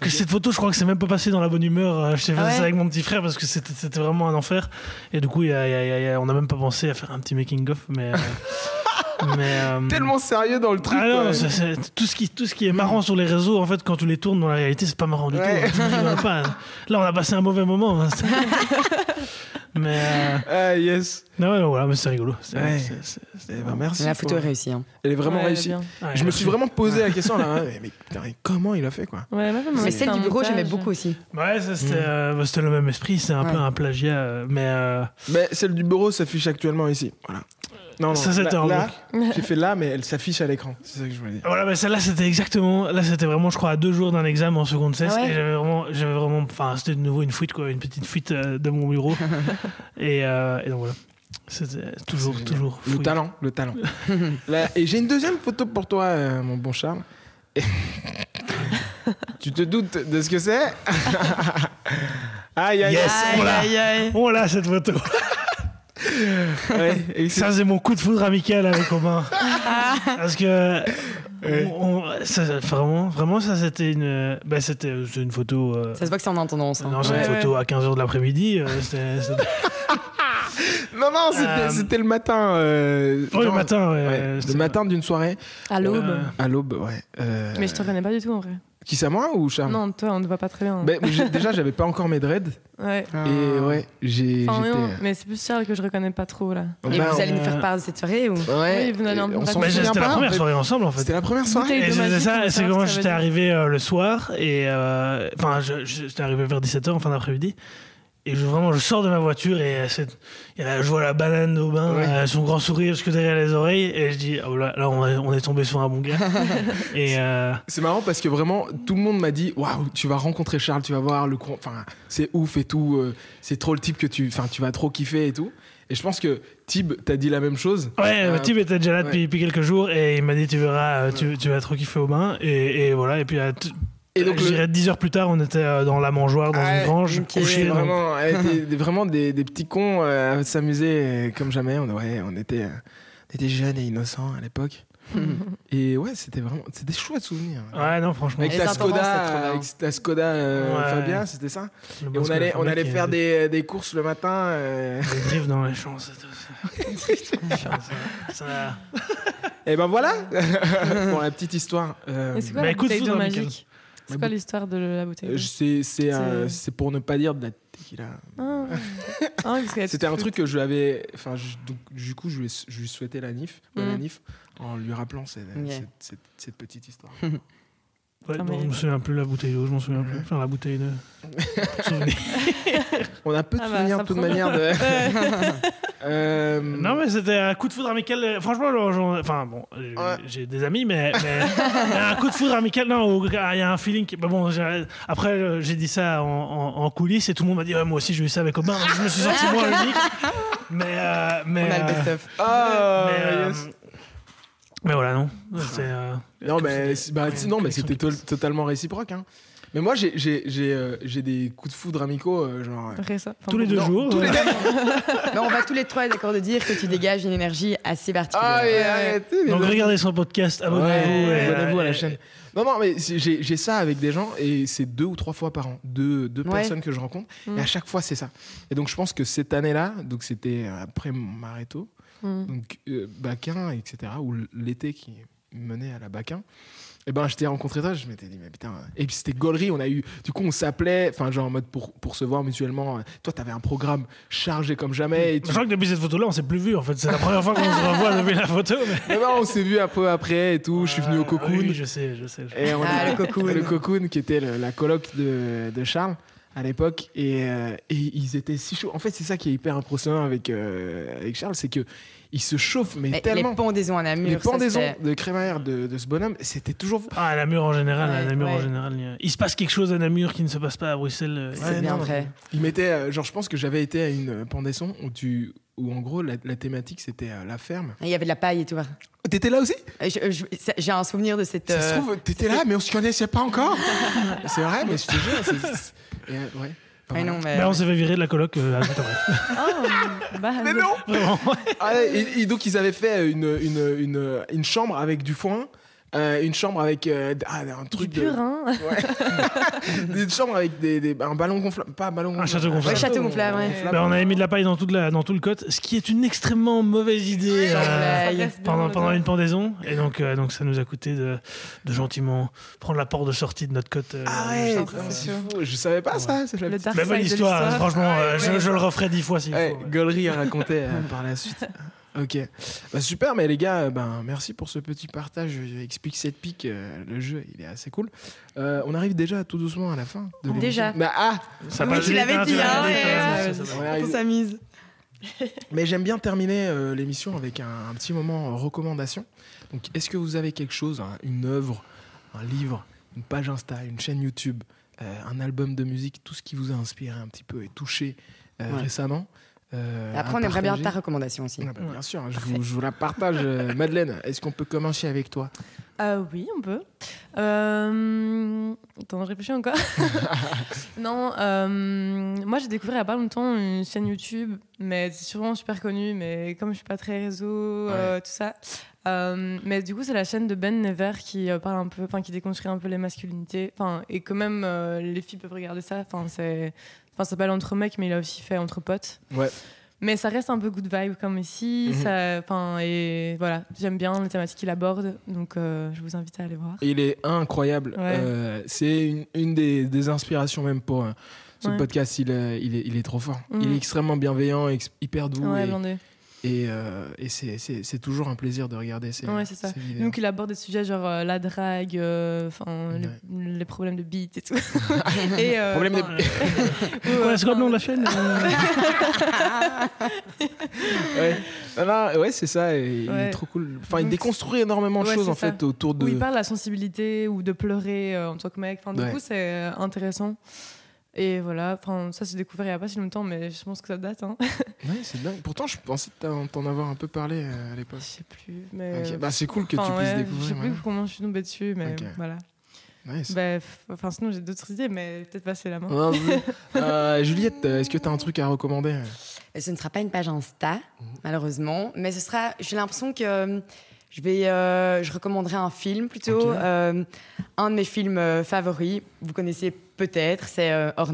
que, cette photo, je crois que c'est même pas passé dans la bonne humeur. Euh, J'étais fait Ah ouais ça avec mon petit frère parce que c'était c'était vraiment un enfer. Et du coup, y a- il y a- il y a- on n'a même pas pensé à faire un petit making-of. Mais. euh, mais euh, tellement sérieux dans le truc. Ah non, quoi. c'est- c'est- tout, ce qui, tout ce qui est marrant sur les réseaux, en fait, quand tu les tournes dans la réalité, c'est pas marrant du Ouais. tout. Tu rigoles pas. Là, on a passé un mauvais moment. hein. Mais. euh, Ah, yes. non, non, voilà, mais c'est rigolo. C'est- Ouais. c'est- Eh ben, merci. La photo est réussie. hein. Elle est vraiment Ouais, est réussie. Ouais, Je me suis vraiment posé la question là. hein, mais, mais putain, mais comment il a fait quoi? Ouais, ouais, ouais, moi, Mais celle du bureau, j'aimais beaucoup aussi. Ouais, ça, c'était Mm. euh, bah, c'était le même esprit. C'est un peu un plagiat. euh, Mais. euh, Mais celle du bureau s'affiche actuellement ici. Voilà. Non, non. Ça, c'était là, en là, j'ai fait là, mais elle s'affiche à l'écran. C'est ça que je voulais dire. Voilà, mais celle-là, c'était exactement. Là, c'était vraiment, je crois, à deux jours d'un examen en seconde cesse. Ah ouais et j'avais vraiment. J'avais vraiment. Enfin, c'était de nouveau une fuite, quoi. Une petite fuite euh, de mon bureau. et, euh, et donc voilà. C'était toujours, C'est toujours. Le talent, le talent. Là, et j'ai une deuxième photo pour toi, euh, mon bon Charles. Et- tu te doutes de ce que c'est? Aïe, aïe, Yes, on l'a. aïe, aïe. On l'a, cette photo. Ouais, et c'est- Ça, c'est mon coup de foudre amical avec Romain. Parce que. Ouais. on- on- ça, vraiment, vraiment, ça, c'était une. Bah, c'était c'est une photo. euh, Ça se voit que c'est en intendance. hein. non, c'est une Ouais, photo à 15h de l'après-midi. euh, Non, non, c'était Euh, le matin. euh, le matin, ouais. ouais, euh, le matin d'une soirée À l'aube. À l'aube, ouais. Euh, Mais je te reconnais pas du tout en vrai. Qui c'est moi ou Charles Non, toi, on te voit pas très bien. J'ai- Déjà, j'avais pas encore mes dreads. Ouais. Et ouais, j'ai. Enfin, j'étais- non, mais c'est plus Charles que je reconnais pas trop là. Et Ben, vous allez nous faire part de cette soirée ou Ouais, Oui, vous allez peu on s'en c'était la en première soirée ensemble, en fait. C'était la première soirée. C'est ça, c'est comment j'étais arrivé euh, le soir et euh, enfin j'étais arrivé vers 17h en fin d'après-midi et je, vraiment je sors de ma voiture et euh, je vois la banane d'Aubin, Ouais. euh, son grand sourire jusque derrière les oreilles et je dis oh là, là on, est, on est tombé sur un bon gars et euh, C'est marrant parce que vraiment tout le monde m'a dit waouh tu vas rencontrer Charles tu vas voir le con- enfin c'est ouf et tout euh, c'est trop le type que tu enfin tu vas trop kiffer et tout Et je pense que Tib t'a dit la même chose. Ouais, Euh, Tib était déjà là ouais. depuis, depuis quelques jours et il m'a dit tu verras, tu, tu vas trop kiffer au bain. Et, et voilà, et puis Et donc, je le- dirais 10 heures plus tard, on était euh, dans la mangeoire, dans Ouais, une grange, ok, couchés. donc- vraiment, des- vraiment des, des petits cons euh, à s'amuser euh, comme jamais. On, ouais, on était, euh, on était jeunes et innocents à l'époque. et ouais, c'était vraiment, c'était des chouettes souvenirs. Ouais, non, franchement. Avec Saint-Laurent, Skoda, avec ta Skoda euh, Ouais. Fabien, c'était ça. le Et bon on allait, on allait faire des, des courses le matin. euh, Des drifts dans les champs, c'est Et ben voilà pour la petite histoire. Euh, c'est quoi Bah, la écoute, bouteille magique La C'est quoi l'histoire de la bouteille euh, c'est c'est euh, pour ne pas dire de la tequila. Ah. Ah, C'était un truc que je lui avais. Enfin, je- donc, du coup, je lui, je lui souhaitais la NIF, bonne Mhm. annif, en lui rappelant cette, Ok. cette- cette- cette petite histoire. Ouais, Ah, non, je me souviens plus la bouteille d'eau, je m'en souviens plus. Enfin, la bouteille de. On a peu de Ah bah, souvenirs ça de toute manière de. Euh, Non, mais c'était un coup de foudre amical. euh, Franchement, genre, genre- enfin bon, euh, Ouais. j'ai des amis, mais, mais- mais un coup de foudre amical, non, où il y a un feeling. Qui, bah bon, j'ai- après, euh, j'ai dit ça en, en- en coulisses et tout le monde m'a dit, ouais, moi aussi, j'ai eu ça avec Aubin. Donc, je me suis senti moins unique. Mais, euh, mais, On a le euh, best-of. Ah, mais, euh, yes. Mais voilà, non. C'est, euh, Non, mais, bah, ouais, c'est- non, mais c'était to- totalement réciproque. Hein. Mais moi, j'ai j'ai- j'ai, euh, j'ai des coups de foudre amicaux, euh, genre. euh, Après ça. Enfin, tous les deux non, jours. tous les Mais on va tous les trois être d'accord de dire que tu dégages une énergie assez particulière. Ah, mais arrêtez, Donc, regardez son podcast, abonnez-vous. Ouais, et, abonnez-vous à la chaîne. Non, non, mais j'ai j'ai ça avec des gens et c'est deux ou trois fois par an. Deux, deux Ouais. personnes que je rencontre. Mm. Et à chaque fois, c'est ça. Et donc, je pense que cette année-là, donc c'était après mon Mareto, Mm. donc euh, Baquin, etc., ou l'été qui menait à la Baquin. Et ben, je t'ai rencontré toi, je m'étais dit, mais putain. Et puis c'était Gaulerie, on a eu. Du coup, on s'appelait, enfin, genre en mode pour, pour se voir mutuellement. Toi, t'avais un programme chargé comme jamais. Et tu... Je crois que depuis cette photo-là, on s'est plus vu en fait. C'est la première fois qu'on se revoit depuis la photo. Mais... Mais non, on s'est vu un peu après et tout. Je suis venu au Ah, Cocoon. Oui, je sais, je sais. je. Et on Ah, est- le Cocoon. le Cocoon, qui était le- la coloc de, de Charles à l'époque. Et, euh, et ils étaient si chauds. En fait, c'est ça qui est hyper impressionnant avec, euh, avec Charles, c'est que il se chauffe, mais Mais tellement. Les pendaisons en Namur. Les ça, pendaisons de crémaillère de, de ce bonhomme, c'était toujours. Ah, à Namur en général, à Ouais, Namur en ouais. général. il y a- Il se passe quelque chose à Namur qui ne se passe pas à Bruxelles. euh, C'est Ouais, bien non, vrai. Il mettait. genre, je pense que j'avais été à une pendaison où, tu, où en gros, la, la thématique, c'était euh, la ferme. Il y avait de la paille et tout. T'étais là aussi? J'ai un souvenir de cette. Ça se trouve, t'étais là, mais on se connaissait pas encore. c'est vrai, mais je te jure. Et, euh, ouais. ouais, non, mais- Mais on s'est fait virer de la coloc euh, à. Oh, bah, Mais non Vraiment. Ah ouais, et, et donc ils avaient fait une, une, une, une chambre avec du foin, euh, une chambre avec euh, ah, un Du truc de, purin. Ouais. une chambre avec des, des- un ballon gonflable, pas un ballon gonflable, château gonflable. Ouais, château gonflable, ouais. Ben, on avait mis de la paille dans, toute la, dans tout le côte, ce qui est une extrêmement mauvaise idée euh, pendant, une pendaison. Et donc, euh, donc ça nous a coûté de, de gentiment prendre la porte de sortie de notre côte. euh, Ah ouais, c'est fou. Je savais pas ça. C'est la petite- Mais bonne de histoire, franchement, euh, je, je le referai dix fois s'il Ouais, faut. Gaulerie a raconté euh, par la suite. Ok, bah, super, mais les gars, ben, merci pour ce petit partage. Je Explique cette pique, euh, le jeu, il est assez cool. Euh, on arrive déjà tout doucement à la fin de l'émission. Déjà. Bah, ah, Ça Oui, passe tu vite, l'avais hein, dit, tu l'avais hein, dit, ouais, euh, ouais, ça- ça- on s'amuse. Mais j'aime bien terminer euh, l'émission avec un, un petit moment euh, recommandation. Donc, est-ce que vous avez quelque chose, hein, une œuvre, un livre, une page Insta, une chaîne YouTube, euh, un album de musique, tout ce qui vous a inspiré un petit peu et touché euh, Ouais. récemment? Euh, Après, on aimerait bien ta recommandation aussi. Ah bah, Bien sûr, je vous, je vous la partage. euh, Madeleine, est-ce qu'on peut commencer avec toi? Euh, oui, on peut. Euh... Attends, je réfléchis encore. non, euh, moi j'ai découvert il n'y a pas longtemps une chaîne YouTube, mais c'est sûrement super connue, mais comme je suis pas très réseau, euh, tout ça. Euh, mais du coup, c'est la chaîne de Ben Never qui euh, parle un peu, enfin qui déconstruit un peu les masculinités, enfin et quand même euh, les filles peuvent regarder ça. Enfin c'est, enfin ça s'appelle entre mecs, mais il a aussi fait entre potes. Ouais. Mais ça reste un peu good vibe comme ici. Mhm. ça- Enfin et voilà, j'aime bien les thématiques qu'il aborde, donc euh, je vous invite à aller voir. Il est incroyable. Ouais. Euh, c'est une, une des, des inspirations même pour euh, ce Ouais. podcast. Il, euh, il, est, il est trop fort. Mhm. Il est extrêmement bienveillant, hyper doux. Ouais, et. Et, euh, et c'est- c'est c'est toujours un plaisir de regarder ces, Ouais, c'est ça. ces vidéos. Donc il aborde des sujets genre euh, la drague, euh, les, les problèmes de beat et tout. et, euh, Problème de- quoi, c'est quoi le nom de la chaîne euh ouais, Non, non, ouais c'est ça. et Il est trop cool. Enfin, il déconstruit énormément de ouais, choses en ça. fait autour de. Où il parle de la sensibilité ou de pleurer euh, en tant que mec. Enfin, du Ouais. coup, c'est intéressant. Et voilà, enfin, ça s'est découvert il n'y a pas si longtemps, mais je pense que ça date. Hein. Ouais, c'est dingue. Pourtant, je pensais t'en avoir un peu parlé euh, à Je l'époque. sais plus. Mais... Bah, c'est cool que enfin, tu puisses ouais, Je découvrir. sais plus ouais. comment je suis tombée dessus, mais voilà. Nice. Bah, enfin, sinon, j'ai d'autres idées, mais peut-être passer la main. Vas-y. Euh, Juliette, euh, est-ce que tu as un truc à recommander? Et Ce ne sera pas une page Insta, Mhm. malheureusement, mais ce sera. J'ai l'impression que euh, je vais, euh, je recommanderai un film plutôt. Euh, un de mes films euh, favoris, vous connaissez peut-être, c'est Hors.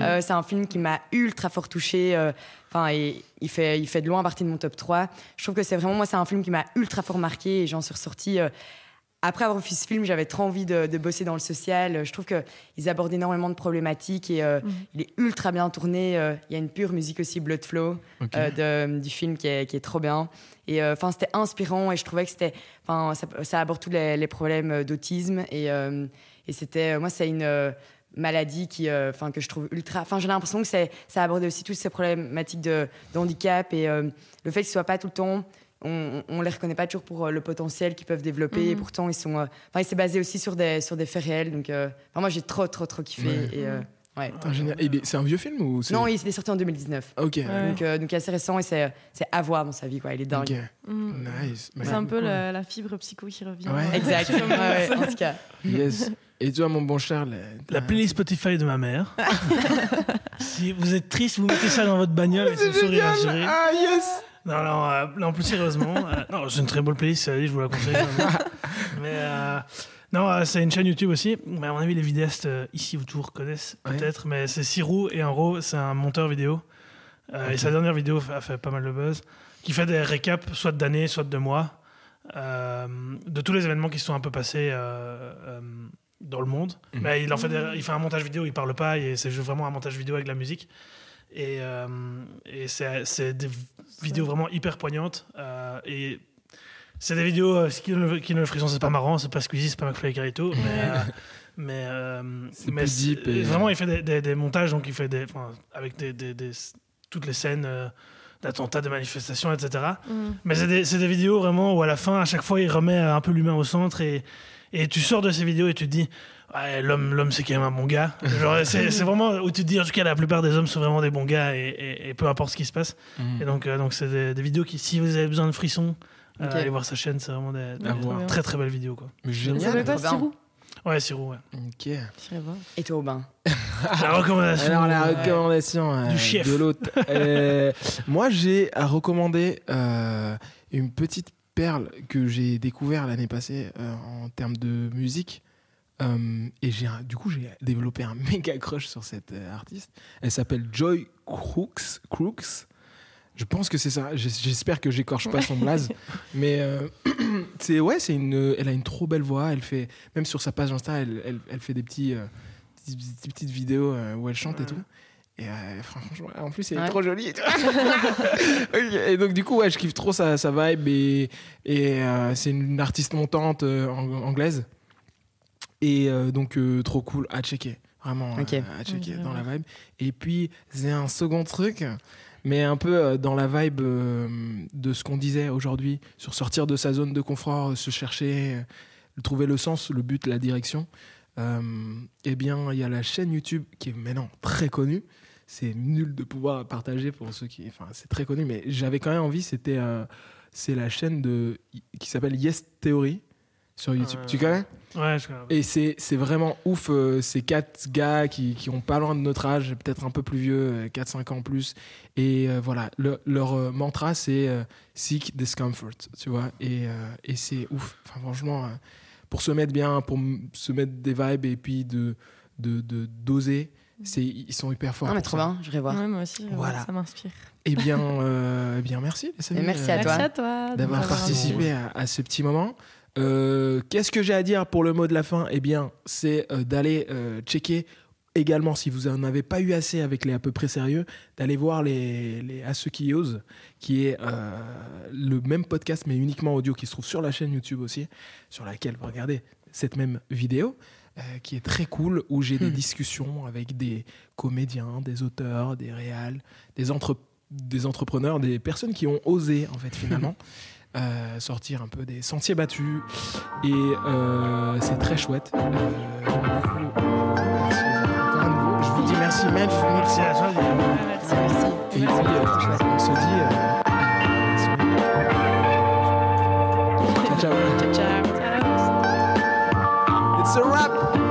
Euh, c'est un film qui m'a ultra fort touchée. euh, Enfin, et il fait, il fait de loin partie de mon top 3. Je trouve que c'est vraiment moi, c'est un film qui m'a ultra fort marqué et j'en suis ressortie. Après avoir vu ce film, j'avais trop envie de, de bosser dans le social. Je trouve qu'ils abordent énormément de problématiques et euh, Mhm. il est ultra bien tourné. euh, Il y a une pure musique aussi, Blood Flow, euh, de- du film qui est, qui est trop bien. Et euh, enfin, c'était inspirant et je trouvais que c'était, enfin, ça, ça aborde tous les, les problèmes d'autisme et, euh, et c'était, moi, c'est une maladie qui, euh, enfin, que je trouve ultra. Enfin, j'ai l'impression que c'est, ça aborde aussi toutes ces problématiques de, de handicap et euh, le fait qu'ils soient pas tout le temps. On, on les reconnaît pas toujours pour euh, le potentiel qu'ils peuvent développer. Et Mhm. pourtant, ils sont. euh, Enfin, il s'est basé aussi sur des sur des faits réels. Donc, euh, enfin, moi, j'ai trop, trop, trop kiffé. Ouais. Et, euh, ouais. Ah, génial. Et il est- C'est un vieux film ou c'est- Non, il est sorti en 2019. Ok. Ouais. Donc, euh, donc assez récent et c'est c'est à voir dans sa vie. Quoi. Il est dingue. Ok. Nice. Bah, C'est un peu la, la fibre psycho qui revient. Ouais. Exact. En tout cas. Yes. Et toi, mon bon Charles La playlist Spotify de ma mère. si vous êtes triste, vous mettez ça dans votre bagnole et c'est le sourire. Ah, yes Non, non, euh, non, plus sérieusement. euh, non, c'est une très bonne playlist, je vous la conseille. Mais euh, non, euh, c'est une chaîne YouTube aussi. Mais à mon avis, les vidéastes ici autour connaissent Ouais. peut-être. Mais c'est Sirou et Enro, c'est un monteur vidéo. Et sa dernière vidéo a fait pas mal de buzz. Qui fait des récaps, soit d'années, soit de mois, de tous les événements qui se sont un peu passés dans le monde. Mhm. Mais il, en fait des- il fait un montage vidéo, il parle pas, et c'est juste vraiment un montage vidéo avec de la musique. Et, euh, et c'est c'est des vidéos vraiment hyper poignantes. euh, et c'est des vidéos euh, qui ne qui ne le frisson, c'est pas marrant, c'est pas Squeezie, c'est pas McFly et Carito, mais. euh, mais, euh, et- vraiment, il fait des, des- des montages, donc il fait des, avec des, des- des- toutes les scènes euh, d'attentats, de manifestations, etc. Mhm. Mais c'est des, c'est des vidéos vraiment où à la fin, à chaque fois, il remet un peu l'humain au centre et, et tu sors de ces vidéos et tu te dis, ouais, l'homme, l'homme c'est quand même un bon gars. Genre, c'est, c'est vraiment où tu te dis, en tout cas, la plupart des hommes sont vraiment des bons gars et, et- et peu importe ce qui se passe. Mhm. Et donc, euh, donc c'est des, des vidéos qui, si vous avez besoin de frissons, euh, allez voir sa chaîne, c'est vraiment des, des très très belles vidéos. Quoi. Mais Ça Génial. bien. Sirou Ouais, Sirou, ouais. Ok. Et toi, Aubin La recommandation. Alors la ouais. recommandation euh, Du chef. de l'autre. Euh, moi j'ai à recommander euh, une petite perle que j'ai découvert l'année passée euh, en termes de musique. Euh, et j'ai du coup j'ai développé un méga crush sur cette euh, artiste. Elle s'appelle Joy Crooks. Crooks. Je pense que c'est ça. J'espère que j'écorche pas son blaze. Mais euh, c'est ouais, c'est une. Elle a une trop belle voix. Elle fait même sur sa page Insta, elle, elle, elle fait des petits, petites, vidéos où elle chante et tout. Et euh, franchement, en plus, elle est Ouais. trop jolie. Et, donc, du coup, ouais, je kiffe trop sa, sa vibe. Et, et euh, c'est une artiste montante euh, ang- anglaise. Et euh, donc, euh, trop cool à checker. Vraiment, euh, à checker dans la vibe. Et puis, c'est un second truc, mais un peu euh, dans la vibe euh, de ce qu'on disait aujourd'hui sur sortir de sa zone de confort, se chercher, euh, trouver le sens, le but, la direction. Euh, eh bien, il y a la chaîne YouTube qui est maintenant très connue. C'est nul de pouvoir partager pour ceux qui. Enfin, c'est très connu, mais j'avais quand même envie. C'était. euh, c'est la chaîne de, qui s'appelle Yes Theory sur YouTube. Euh, Tu connais? Ouais, je connais. Et c'est c'est vraiment ouf. euh, ces quatre gars qui, qui ont pas loin de notre âge, peut-être un peu plus vieux, 4-5 ans plus. Et euh, voilà, le- leur euh, mantra, c'est euh, Seek Discomfort, tu vois. Et, euh, et c'est ouf. Enfin, franchement, euh, pour se mettre bien, pour se mettre des vibes et puis de de de- d'oser, c'est ils sont hyper forts. Non, mais trop bien, je vais voir. Ouais, moi aussi, Voilà. ça m'inspire. Eh bien, euh, eh bien, merci. les amis, merci euh, à toi. Merci à toi d'avoir d'avoir participé à, à ce petit moment. Euh, Qu'est-ce que j'ai à dire pour le mot de la fin? Eh bien, c'est euh, d'aller euh, checker également, si vous n'en avez pas eu assez avec les à peu près sérieux, d'aller voir les, les À ceux qui osent, qui est le même podcast, mais uniquement audio, qui se trouve sur la chaîne YouTube aussi, sur laquelle vous regardez cette même vidéo. qui est très cool, où j'ai des discussions avec des comédiens, des auteurs, des réals, des, entre- des entrepreneurs, des personnes qui ont osé, en fait, finalement, euh, sortir un peu des sentiers battus. Et euh, c'est très chouette. Euh, merci à nouveau. Je vous dis Merci, merci, Merci à toi. Merci. Merci. Et puis, euh, on se dit euh, ciao. Ciao, ciao. Ciao. It's a wrap.